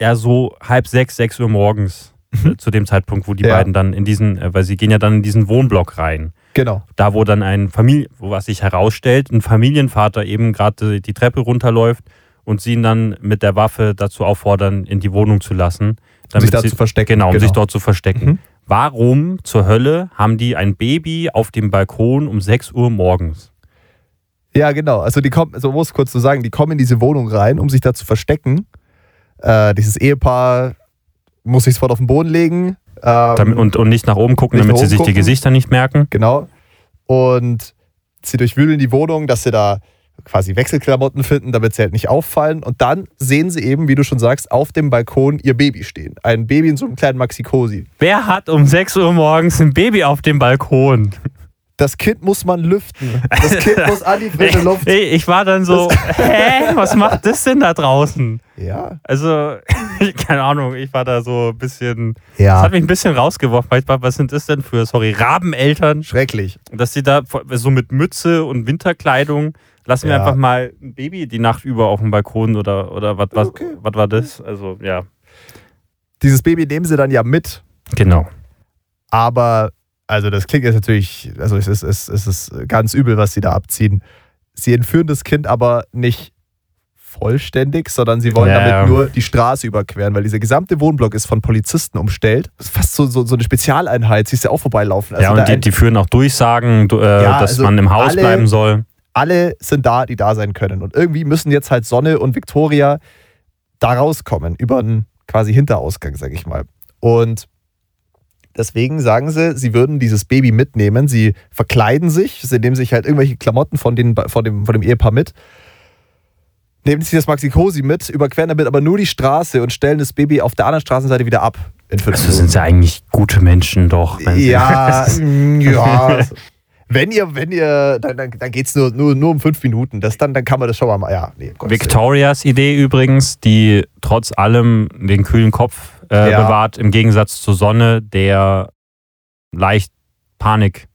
ja so halb sechs, sechs Uhr morgens äh, zu dem Zeitpunkt, wo die Mhm. Beiden dann in diesen, äh, weil sie gehen ja dann in diesen Wohnblock rein. Genau. Da, wo dann ein Familie, wo was sich herausstellt, ein Familienvater eben gerade die Treppe runterläuft und sie ihn dann mit der Waffe dazu auffordern, in die Wohnung zu lassen. Um sich da sie, zu verstecken. Genau, um sich dort zu verstecken. Mhm. Warum zur Hölle haben die ein Baby auf dem Balkon um 6 Uhr morgens? Ja, genau. Also die kommen, also muss kurz zu sagen, die kommen in diese Wohnung rein, um sich da zu verstecken. Äh, dieses Ehepaar muss sich sofort auf den Boden legen. Ähm, und, und nicht nach oben gucken, damit sie sich die. Gesichter nicht merken. Genau. Und sie durchwühlen die Wohnung, dass sie da quasi Wechselklamotten finden, damit sie halt nicht auffallen. Und dann sehen sie eben, wie du schon sagst, auf dem Balkon ihr Baby stehen. Ein Baby in so einem kleinen Maxi-Cosi. Wer hat um 6 Uhr morgens ein Baby auf dem Balkon? Das Kind muss man lüften. Das Kind muss an die frische Luft. Ey, ich war dann so, hä, was macht das denn da draußen? Ja. Also, keine Ahnung, ich war da so ein bisschen, das Ja. hat mich ein bisschen rausgeworfen, weil ich war, was sind das denn für, sorry, Rabeneltern, Schrecklich. dass sie da so mit Mütze und Winterkleidung, lassen wir Ja. einfach mal ein Baby die Nacht über auf dem Balkon oder, oder was, was, Okay. was war das? Also, ja, Dieses Baby nehmen sie dann ja mit, genau. aber also das klingt jetzt natürlich, also es ist, es, ist ganz übel, was sie da abziehen. Sie entführen das Kind aber nicht vollständig, sondern sie wollen Ja, damit nur die Straße überqueren, weil dieser gesamte Wohnblock ist von Polizisten umstellt. Das ist fast so, so, so eine Spezialeinheit, siehst du auch vorbeilaufen. Also ja, und die, die führen auch Durchsagen, du- äh, Ja, dass also man im Haus alle- bleiben soll. alle sind da, die da sein können. Und irgendwie müssen jetzt halt Sonne und Victoria da rauskommen, über einen quasi Hinterausgang, sag ich mal. Und deswegen sagen sie, sie würden dieses Baby mitnehmen. Sie verkleiden sich, sie nehmen sich halt irgendwelche Klamotten von, den, von, dem, von dem Ehepaar mit. Nehmen sich das Maxi Cosi mit, überqueren damit aber nur die Straße und stellen das Baby auf der anderen Straßenseite wieder ab. Also sind sie eigentlich gute Menschen doch. Ja, mm, ja. Wenn ihr, wenn ihr, dann, dann, dann geht es nur, nur, nur um fünf Minuten. Das, dann, dann kann man das schon mal. Ja, nee. Victorias Idee übrigens, die trotz allem den kühlen Kopf äh, Ja. bewahrt, im Gegensatz zur Sonne, der leicht Panik,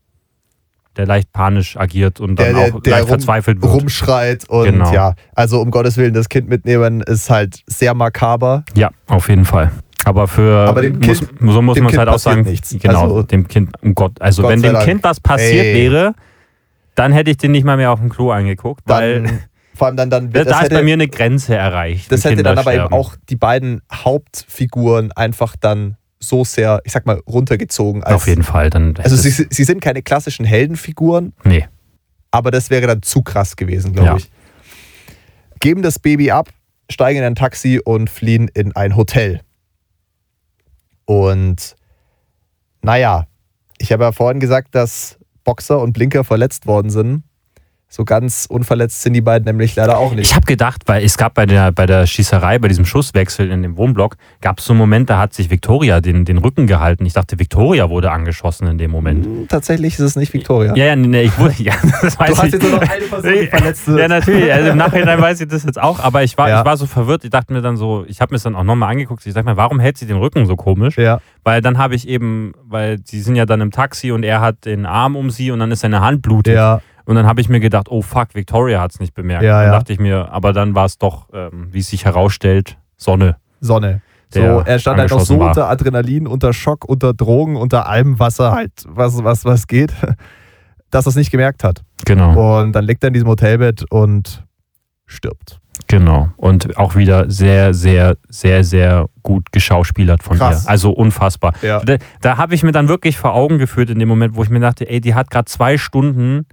der leicht panisch agiert und dann Der- der- auch der leicht rum- verzweifelt wird. rumschreit und Genau. ja, also um Gottes Willen, das Kind mitnehmen ist halt sehr makaber. Ja, auf jeden Fall. Aber für Aber dem muss, Kind- so muss man es halt auch sagen, nichts. genau, Also- dem Kind, um Gott, also Gott wenn dem Dank. Kind was passiert Ey. wäre, dann hätte ich den nicht mal mehr auf dem Klo angeguckt, weil Dann, vor allem dann, dann da, das da ist hätte, bei mir eine Grenze erreicht. das hätte dann aber eben auch die beiden Hauptfiguren einfach dann so sehr, ich sag mal, runtergezogen. Als, auf jeden Fall. Dann Also sie, sie sind keine klassischen Heldenfiguren, nee. aber das wäre dann zu krass gewesen, glaube Ja. ich. Geben das Baby ab, steigen in ein Taxi und fliehen in ein Hotel. Und naja, ich habe ja vorhin gesagt, dass Boxer und Blinker verletzt worden sind. So ganz unverletzt sind die beiden nämlich leider auch nicht. Ich habe gedacht, weil es gab bei der, bei der Schießerei, bei diesem Schusswechsel in dem Wohnblock, gab es so einen Moment, da hat sich Victoria den, den Rücken gehalten. Ich dachte, Victoria wurde angeschossen in dem Moment. Hm, Tatsächlich ist es nicht Victoria. Ja, ja, nee, ich wurde, ja, das weiß Du hast ich. jetzt nur noch eine Person, die verletzt wird. Ja, natürlich. Also im Nachhinein weiß ich das jetzt auch, aber ich war, Ja. ich war so verwirrt. Ich dachte mir dann so, ich habe mir das dann auch nochmal angeguckt. Ich dachte mir, warum hält sie den Rücken so komisch? Ja. Weil dann habe ich eben, weil sie sind ja dann im Taxi und er hat den Arm um sie und dann ist seine Hand blutig. Ja. Und dann habe ich mir gedacht, oh fuck, Victoria hat es nicht bemerkt. Ja, dann ja. dachte ich mir, aber dann war es doch, ähm, wie es sich herausstellt, Sonne. Sonne. So, er stand halt noch so war. unter Adrenalin, unter Schock, unter Drogen, unter allem, was er halt, was, was, was geht, dass er es nicht gemerkt hat. Genau, Und dann liegt er in diesem Hotelbett und stirbt. genau. Und auch wieder sehr, sehr, sehr, sehr gut geschauspielert von Krass. ihr. Also unfassbar. Ja. Da, da habe ich mir dann wirklich vor Augen geführt in dem Moment, wo ich mir dachte, ey, die hat gerade zwei Stunden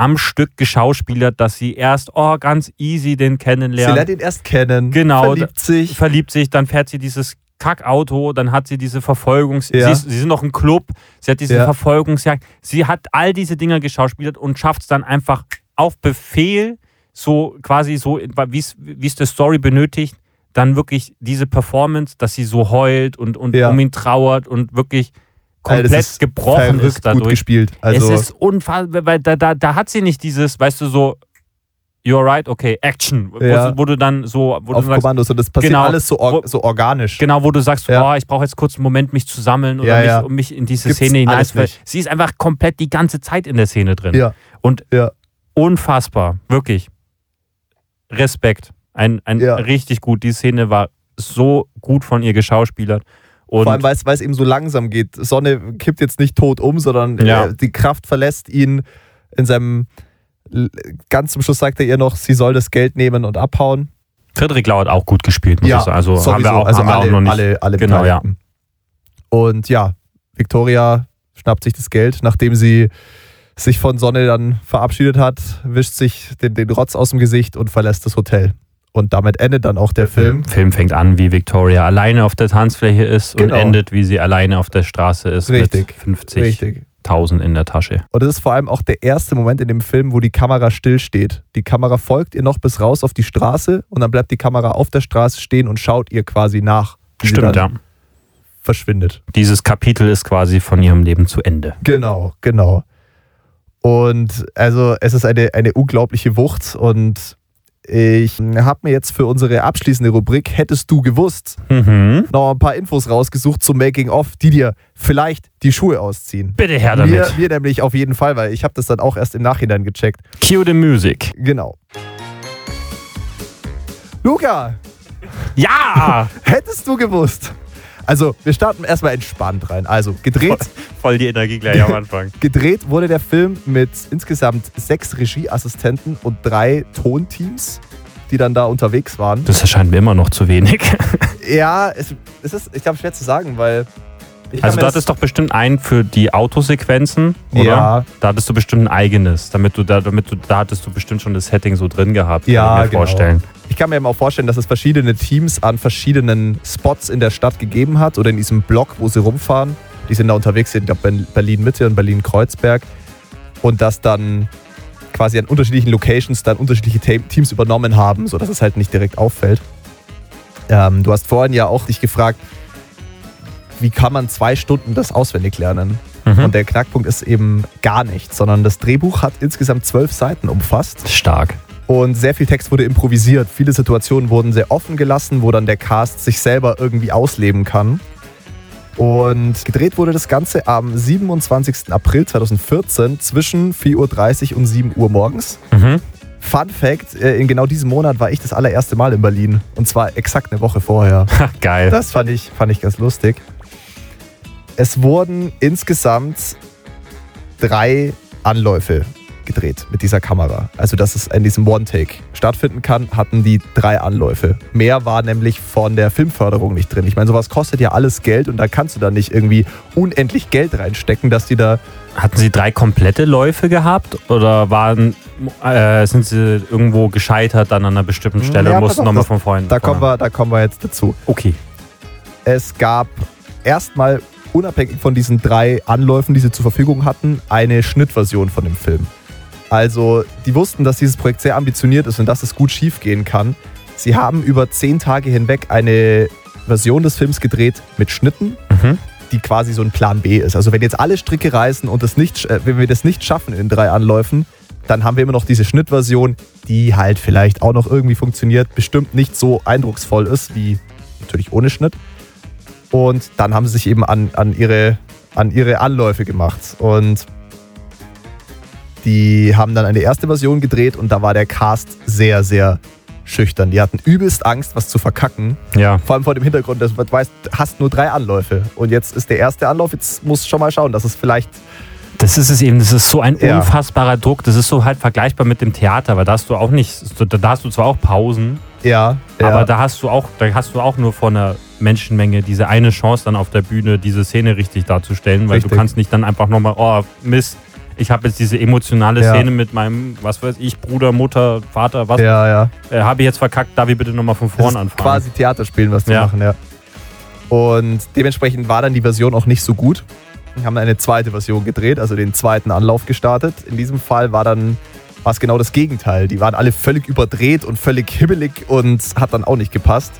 am Stück geschauspielert, dass sie erst, oh, ganz easy den Sie kennenlernt. lernt ihn erst kennen, Genau, verliebt sich. verliebt sich, dann fährt sie dieses Kackauto, dann hat sie diese Verfolgungs... Ja. Sie, ist, sie sind noch im Club, sie hat diese Ja. Verfolgungsjagd. Sie hat all diese Dinger geschauspielert und schafft es dann einfach auf Befehl, so quasi so, wie es der Story benötigt, dann wirklich diese Performance, dass sie so heult und, und Ja. um ihn trauert und wirklich komplett das ist gebrochen ist dadurch. gut gespielt. Also, es ist unfassbar, weil da, da, da hat sie nicht dieses, weißt du, so, you're right, okay, Action, Ja. wo, wo du dann so, wo auf du sagst, Kommandos und das passiert Genau. alles so, or Wo- so organisch. genau, wo du sagst, Ja. boah, ich brauche jetzt kurz einen Moment, mich zu sammeln oder Ja, mich, um mich in diese Gibt's Szene hinein. alles weil nicht. Sie ist einfach komplett die ganze Zeit in der Szene drin. Ja. Und unfassbar, wirklich. Respekt. Ein, ein richtig gut. Die Szene war so gut von ihr geschauspielert. Und Vor allem, weil es, eben so langsam geht. Sonne kippt jetzt nicht tot um, sondern Ja. äh, die Kraft verlässt ihn in seinem. Ganz zum Schluss sagt er ihr noch, sie soll das Geld nehmen und abhauen. Friedrich Lau hat auch gut gespielt, muss ich sagen. Also haben wir auch, also haben wir alle, auch noch nicht. alle, alle Genau, ja. Und ja, Victoria schnappt sich das Geld, nachdem sie sich von Sonne dann verabschiedet hat, wischt sich den, den Rotz aus dem Gesicht und verlässt das Hotel. Und damit endet dann auch der Film. Film fängt an, wie Victoria alleine auf der Tanzfläche ist Genau. und endet, wie sie alleine auf der Straße ist Richtig. mit 50.000 Richtig. in der Tasche. Und das ist vor allem auch der erste Moment in dem Film, wo die Kamera stillsteht. Die Kamera folgt ihr noch bis raus auf die Straße und dann bleibt die Kamera auf der Straße stehen und schaut ihr quasi nach, wie sie Stimmt, dann ja. verschwindet. Dieses Kapitel ist quasi von ihrem Leben zu Ende. Genau, genau. Und also es ist eine, eine unglaubliche Wucht und ich habe mir jetzt für unsere abschließende Rubrik Hättest du gewusst Mhm. noch ein paar Infos rausgesucht zum Making-of, die dir vielleicht die Schuhe ausziehen. Bitte her damit. Mir, mir nämlich auf jeden Fall, weil ich habe das dann auch erst im Nachhinein gecheckt. Cue the music. Genau. Luca, Ja! hättest du gewusst? Also, wir starten erstmal entspannt rein. Also, gedreht, Voll die Energie gleich am Anfang. gedreht wurde der Film mit insgesamt sechs Regieassistenten und drei Tonteams, die dann da unterwegs waren. Das erscheint mir immer noch zu wenig. Ja, es, es ist, ich glaube, schwer zu sagen, weil. Also du hattest doch bestimmt einen für die Autosequenzen, oder? Ja. Da hattest du bestimmt ein eigenes, damit du da, damit du, da hattest du bestimmt schon das Setting so drin gehabt, Ja, kann ich mir genau. vorstellen. Ich kann mir eben auch vorstellen, dass es verschiedene Teams an verschiedenen Spots in der Stadt gegeben hat oder in diesem Block, wo sie rumfahren. Die sind da unterwegs in Berlin-Mitte und Berlin-Kreuzberg. Und dass dann quasi an unterschiedlichen Locations dann unterschiedliche Te- Teams übernommen haben, sodass es halt nicht direkt auffällt. Ähm, du hast vorhin ja auch dich gefragt, wie kann man zwei Stunden das auswendig lernen? Mhm. Und der Knackpunkt ist eben gar nichts, sondern das Drehbuch hat insgesamt zwölf Seiten umfasst. Stark. Und sehr viel Text wurde improvisiert. Viele Situationen wurden sehr offen gelassen, wo dann der Cast sich selber irgendwie ausleben kann. Und gedreht wurde das Ganze am 27. April 2014 zwischen 4.30 Uhr und 7 Uhr morgens. Mhm. Fun Fact: äh, In genau diesem Monat war ich das allererste Mal in Berlin. Und zwar exakt eine Woche vorher. Ha, Geil. Das fand ich, fand ich ganz lustig. Es wurden insgesamt drei Anläufe gedreht mit dieser Kamera. Also, dass es in diesem One-Take stattfinden kann, hatten die drei Anläufe. Mehr war nämlich von der Filmförderung nicht drin. Ich meine, sowas kostet ja alles Geld und da kannst du da nicht irgendwie unendlich Geld reinstecken, dass die da. Hatten sie drei komplette Läufe gehabt oder waren, äh, sind sie irgendwo gescheitert an einer bestimmten Stelle Ja, und mussten nochmal von vorne? Da kommen, wir, da kommen wir jetzt dazu. Okay. Es gab erstmal unabhängig von diesen drei Anläufen, die sie zur Verfügung hatten, eine Schnittversion von dem Film. Also, die wussten, dass dieses Projekt sehr ambitioniert ist und dass es gut schiefgehen kann. Sie haben über zehn Tage hinweg eine Version des Films gedreht mit Schnitten, Mhm. die quasi so ein Plan B ist. Also, wenn jetzt alle Stricke reißen und das nicht, äh, wenn wir das nicht schaffen in drei Anläufen, dann haben wir immer noch diese Schnittversion, die halt vielleicht auch noch irgendwie funktioniert, bestimmt nicht so eindrucksvoll ist wie natürlich ohne Schnitt. Und dann haben sie sich eben an, an, ihre, an ihre Anläufe gemacht. Und die haben dann eine erste Version gedreht und da war der Cast sehr, sehr schüchtern. Die hatten übelst Angst, was zu verkacken. Ja. Vor allem vor dem Hintergrund, dass du weißt, du hast nur drei Anläufe. Und jetzt ist der erste Anlauf, jetzt musst du schon mal schauen, dass es vielleicht. Das ist es eben, das ist so ein Ja. unfassbarer Druck. Das ist so halt vergleichbar mit dem Theater, weil da hast du auch nicht, da hast du zwar auch Pausen, Ja, aber ja, da hast du auch, da hast du auch nur von einer Menschenmenge diese eine Chance dann auf der Bühne, diese Szene richtig darzustellen, weil Richtig. du kannst nicht dann einfach nochmal, oh Mist, ich habe jetzt diese emotionale Ja. Szene mit meinem, was weiß ich, Bruder, Mutter, Vater, was ja, ja. äh, habe ich jetzt verkackt, darf ich bitte nochmal von vorn anfangen. quasi Theaterspielen, was die Ja. machen, ja. Und dementsprechend war dann die Version auch nicht so gut. Wir haben eine zweite Version gedreht, also den zweiten Anlauf gestartet. In diesem Fall war dann war es genau das Gegenteil. Die waren alle völlig überdreht und völlig hibbelig und hat dann auch nicht gepasst.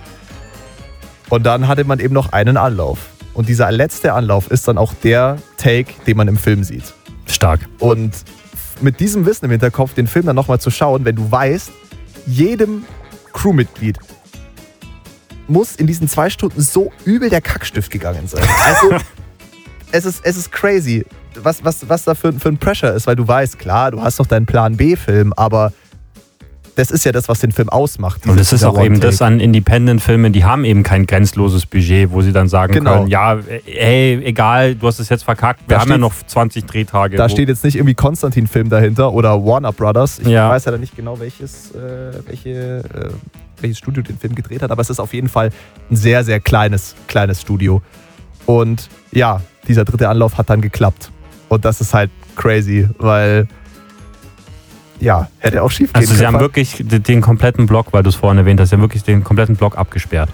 Und dann hatte man eben noch einen Anlauf. Und dieser letzte Anlauf ist dann auch der Take, den man im Film sieht. Stark. Und mit diesem Wissen im Hinterkopf, den Film dann nochmal zu schauen, wenn du weißt, jedem Crewmitglied muss in diesen zwei Stunden so übel der Kackstift gegangen sein. Also, es ist, es ist crazy, was, was, was da für, für ein Pressure ist, weil du weißt, klar, du hast doch deinen Plan B-Film, aber das ist ja das, was den Film ausmacht. Und es ist auch eben das an Independent-Filmen, die haben eben kein grenzloses Budget, wo sie dann sagen Genau. können, ja, hey, egal, du hast es jetzt verkackt, wir Da haben ja steht- noch 20 Drehtage. Da steht jetzt nicht irgendwie Konstantin-Film dahinter oder Warner Brothers. Ich Ja. weiß ja nicht genau, welches, äh, welche, äh, welches Studio den Film gedreht hat, aber es ist auf jeden Fall ein sehr, sehr kleines, kleines Studio. Und ja, dieser dritte Anlauf hat dann geklappt. Und das ist halt crazy, weil ja, hätte auch schief gehen Also sie haben wirklich den, kompletten Block, weil du es vorhin erwähnt hast, sie haben wirklich den kompletten Block abgesperrt.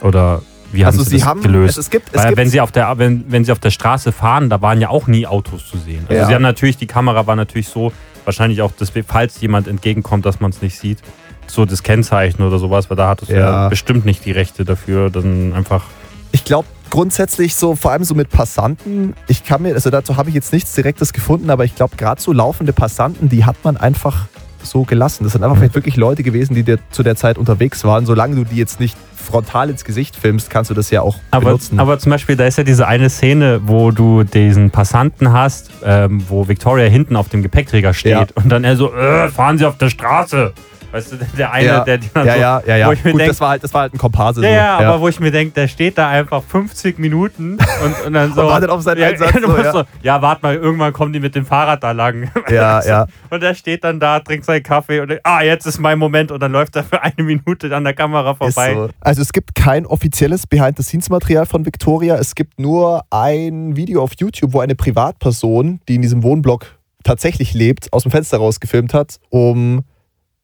Oder wie haben also sie, sie das haben, gelöst? Es, es gibt, es Weil gibt wenn sie auf der wenn, wenn sie auf der Straße fahren, da waren ja auch nie Autos zu sehen. Also Ja. sie haben natürlich die Kamera war natürlich so wahrscheinlich auch, dass, falls jemand entgegenkommt, dass man es nicht sieht, so das Kennzeichen oder sowas, weil da hattest du Ja. ja bestimmt nicht die Rechte dafür, dann einfach Ich glaube grundsätzlich so, vor allem so mit Passanten, ich kann mir, also dazu habe ich jetzt nichts Direktes gefunden, aber ich glaube gerade so laufende Passanten, die hat man einfach so gelassen. Das sind einfach vielleicht wirklich Leute gewesen, die dir zu der Zeit unterwegs waren. Solange du die jetzt nicht frontal ins Gesicht filmst, kannst du das ja auch Aber, benutzen. aber zum Beispiel, da ist ja diese eine Szene, wo du diesen Passanten hast, ähm, wo Victoria hinten auf dem Gepäckträger steht Ja. und dann er so, äh, fahren Sie auf der Straße. Weißt du, der eine, ja, der die dann ja, so, ja, ja, ja. wo ich mir Gut, denk- das, war halt, das war halt ein Komparse. Ja, so. ja, aber wo ich mir denke, der steht da einfach 50 Minuten und, und dann so. Und wartet auf seinen ja, Einsatz, so, ja. so, ja, warte mal, irgendwann kommen die mit dem Fahrrad da lang. ja, ja. Und er steht dann da, trinkt seinen Kaffee und ah, jetzt ist mein Moment und dann läuft er für eine Minute an der Kamera vorbei. so. Also es gibt kein offizielles Behind-the-Scenes-Material von Victoria. Es gibt nur ein Video auf YouTube, wo eine Privatperson, die in diesem Wohnblock tatsächlich lebt, aus dem Fenster rausgefilmt hat, um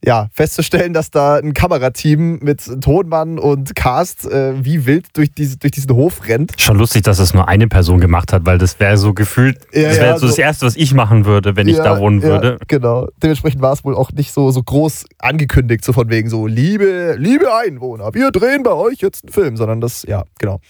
ja, festzustellen, dass da ein Kamerateam mit Tonmann und Cast äh, wie wild durch, diese, durch diesen Hof rennt. Schon lustig, dass es nur eine Person gemacht hat, weil das wäre so gefühlt, Ja, das wäre ja, so das Erste, was ich machen würde, wenn ich Ja, da wohnen würde. Genau. Dementsprechend war es wohl auch nicht so, so groß angekündigt, so von wegen so, liebe, liebe Einwohner, wir drehen bei euch jetzt einen Film, sondern das, ja, genau.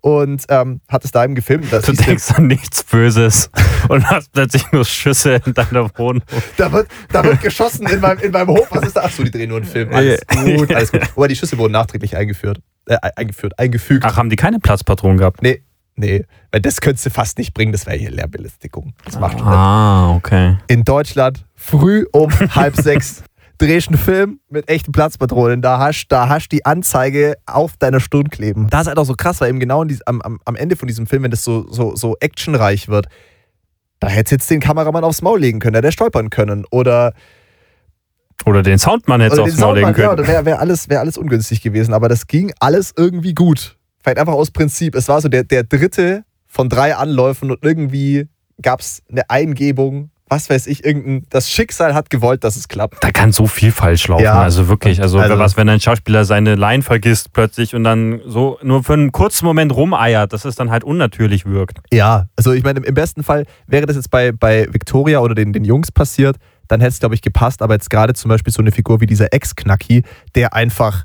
Und ähm, hat es da eben gefilmt. Das Du denkst an nichts Böses und hast plötzlich nur Schüsse in deiner Wohnung. Da wird, da wird geschossen in meinem, in meinem Hof. Was ist da? Achso, die drehen nur einen Film. Alles gut, alles gut. Wobei die Schüsse wurden nachträglich eingeführt. Äh, eingeführt, eingefügt. Ach, haben die keine Platzpatronen gehabt? Nee, nee. Weil das könntest du fast nicht bringen. Das wäre hier Lehrbelästigung. Das macht man Ah, okay. In Deutschland früh um halb sechs drehst einen Film mit echten Platzpatronen. Da hast da hast die Anzeige auf deiner Stirn kleben. Das ist halt auch so krass, weil eben genau dies, am, am, am Ende von diesem Film, wenn das so, so, so actionreich wird, da hätte jetzt den Kameramann aufs Maul legen können, da hätte er stolpern können. Oder Oder den Soundmann hätte aufs Maul legen ja, können. da wäre wär alles, wär alles ungünstig gewesen. Aber das ging alles irgendwie gut. Vielleicht einfach aus Prinzip. Es war so der, der dritte von drei Anläufen und irgendwie gab es eine Eingebung, was weiß ich, irgendein. Das Schicksal hat gewollt, dass es klappt. Da kann so viel falsch laufen. Ja. Also wirklich. Also, Also- was, wenn ein Schauspieler seine Line vergisst plötzlich und dann so nur für einen kurzen Moment rumeiert, dass es dann halt unnatürlich wirkt. Ja, also ich meine, im- besten Fall wäre das jetzt bei, bei Victoria oder den, den Jungs passiert, dann hätte es, glaube ich, gepasst. Aber jetzt gerade zum Beispiel so eine Figur wie dieser Ex-Knacki, der einfach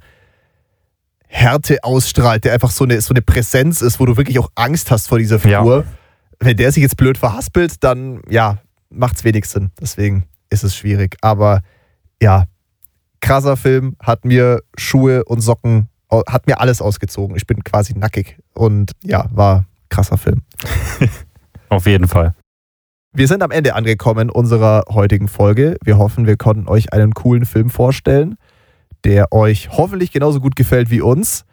Härte ausstrahlt, der einfach so eine, so eine Präsenz ist, wo du wirklich auch Angst hast vor dieser Ja. Figur. Wenn der sich jetzt blöd verhaspelt, dann ja, macht es wenig Sinn. Deswegen ist es schwierig. Aber ja, krasser Film, hat mir Schuhe und Socken, hat mir alles ausgezogen. Ich bin quasi nackig. Und ja, war krasser Film. Auf jeden Fall. Wir sind am Ende angekommen unserer heutigen Folge. Wir hoffen, wir konnten euch einen coolen Film vorstellen, der euch hoffentlich genauso gut gefällt wie uns.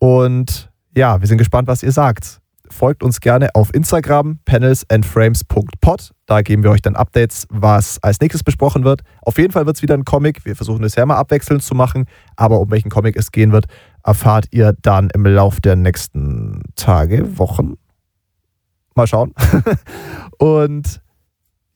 Und ja, wir sind gespannt, was ihr sagt. Folgt uns gerne auf Instagram, panelsandframes.pod. Da geben wir euch dann Updates, was als nächstes besprochen wird. Auf jeden Fall wird es wieder ein Comic. Wir versuchen es ja mal abwechselnd zu machen. Aber um welchen Comic es gehen wird, erfahrt ihr dann im Lauf der nächsten Tage, Wochen. Mal schauen. Und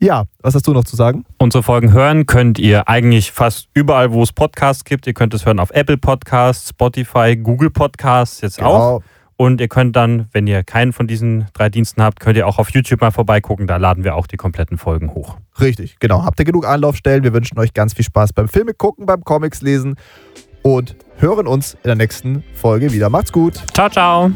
Ja, was hast du noch zu sagen? Unsere Folgen hören könnt ihr eigentlich fast überall, wo es Podcasts gibt. Ihr könnt es hören auf Apple Podcasts, Spotify, Google Podcasts jetzt auch. Und ihr könnt dann, wenn ihr keinen von diesen drei Diensten habt, könnt ihr auch auf YouTube mal vorbeigucken. Da laden wir auch die kompletten Folgen hoch. Richtig, genau. Habt ihr genug Anlaufstellen? Wir wünschen euch ganz viel Spaß beim Filme gucken, beim Comics lesen und hören uns in der nächsten Folge wieder. Macht's gut. Ciao, ciao.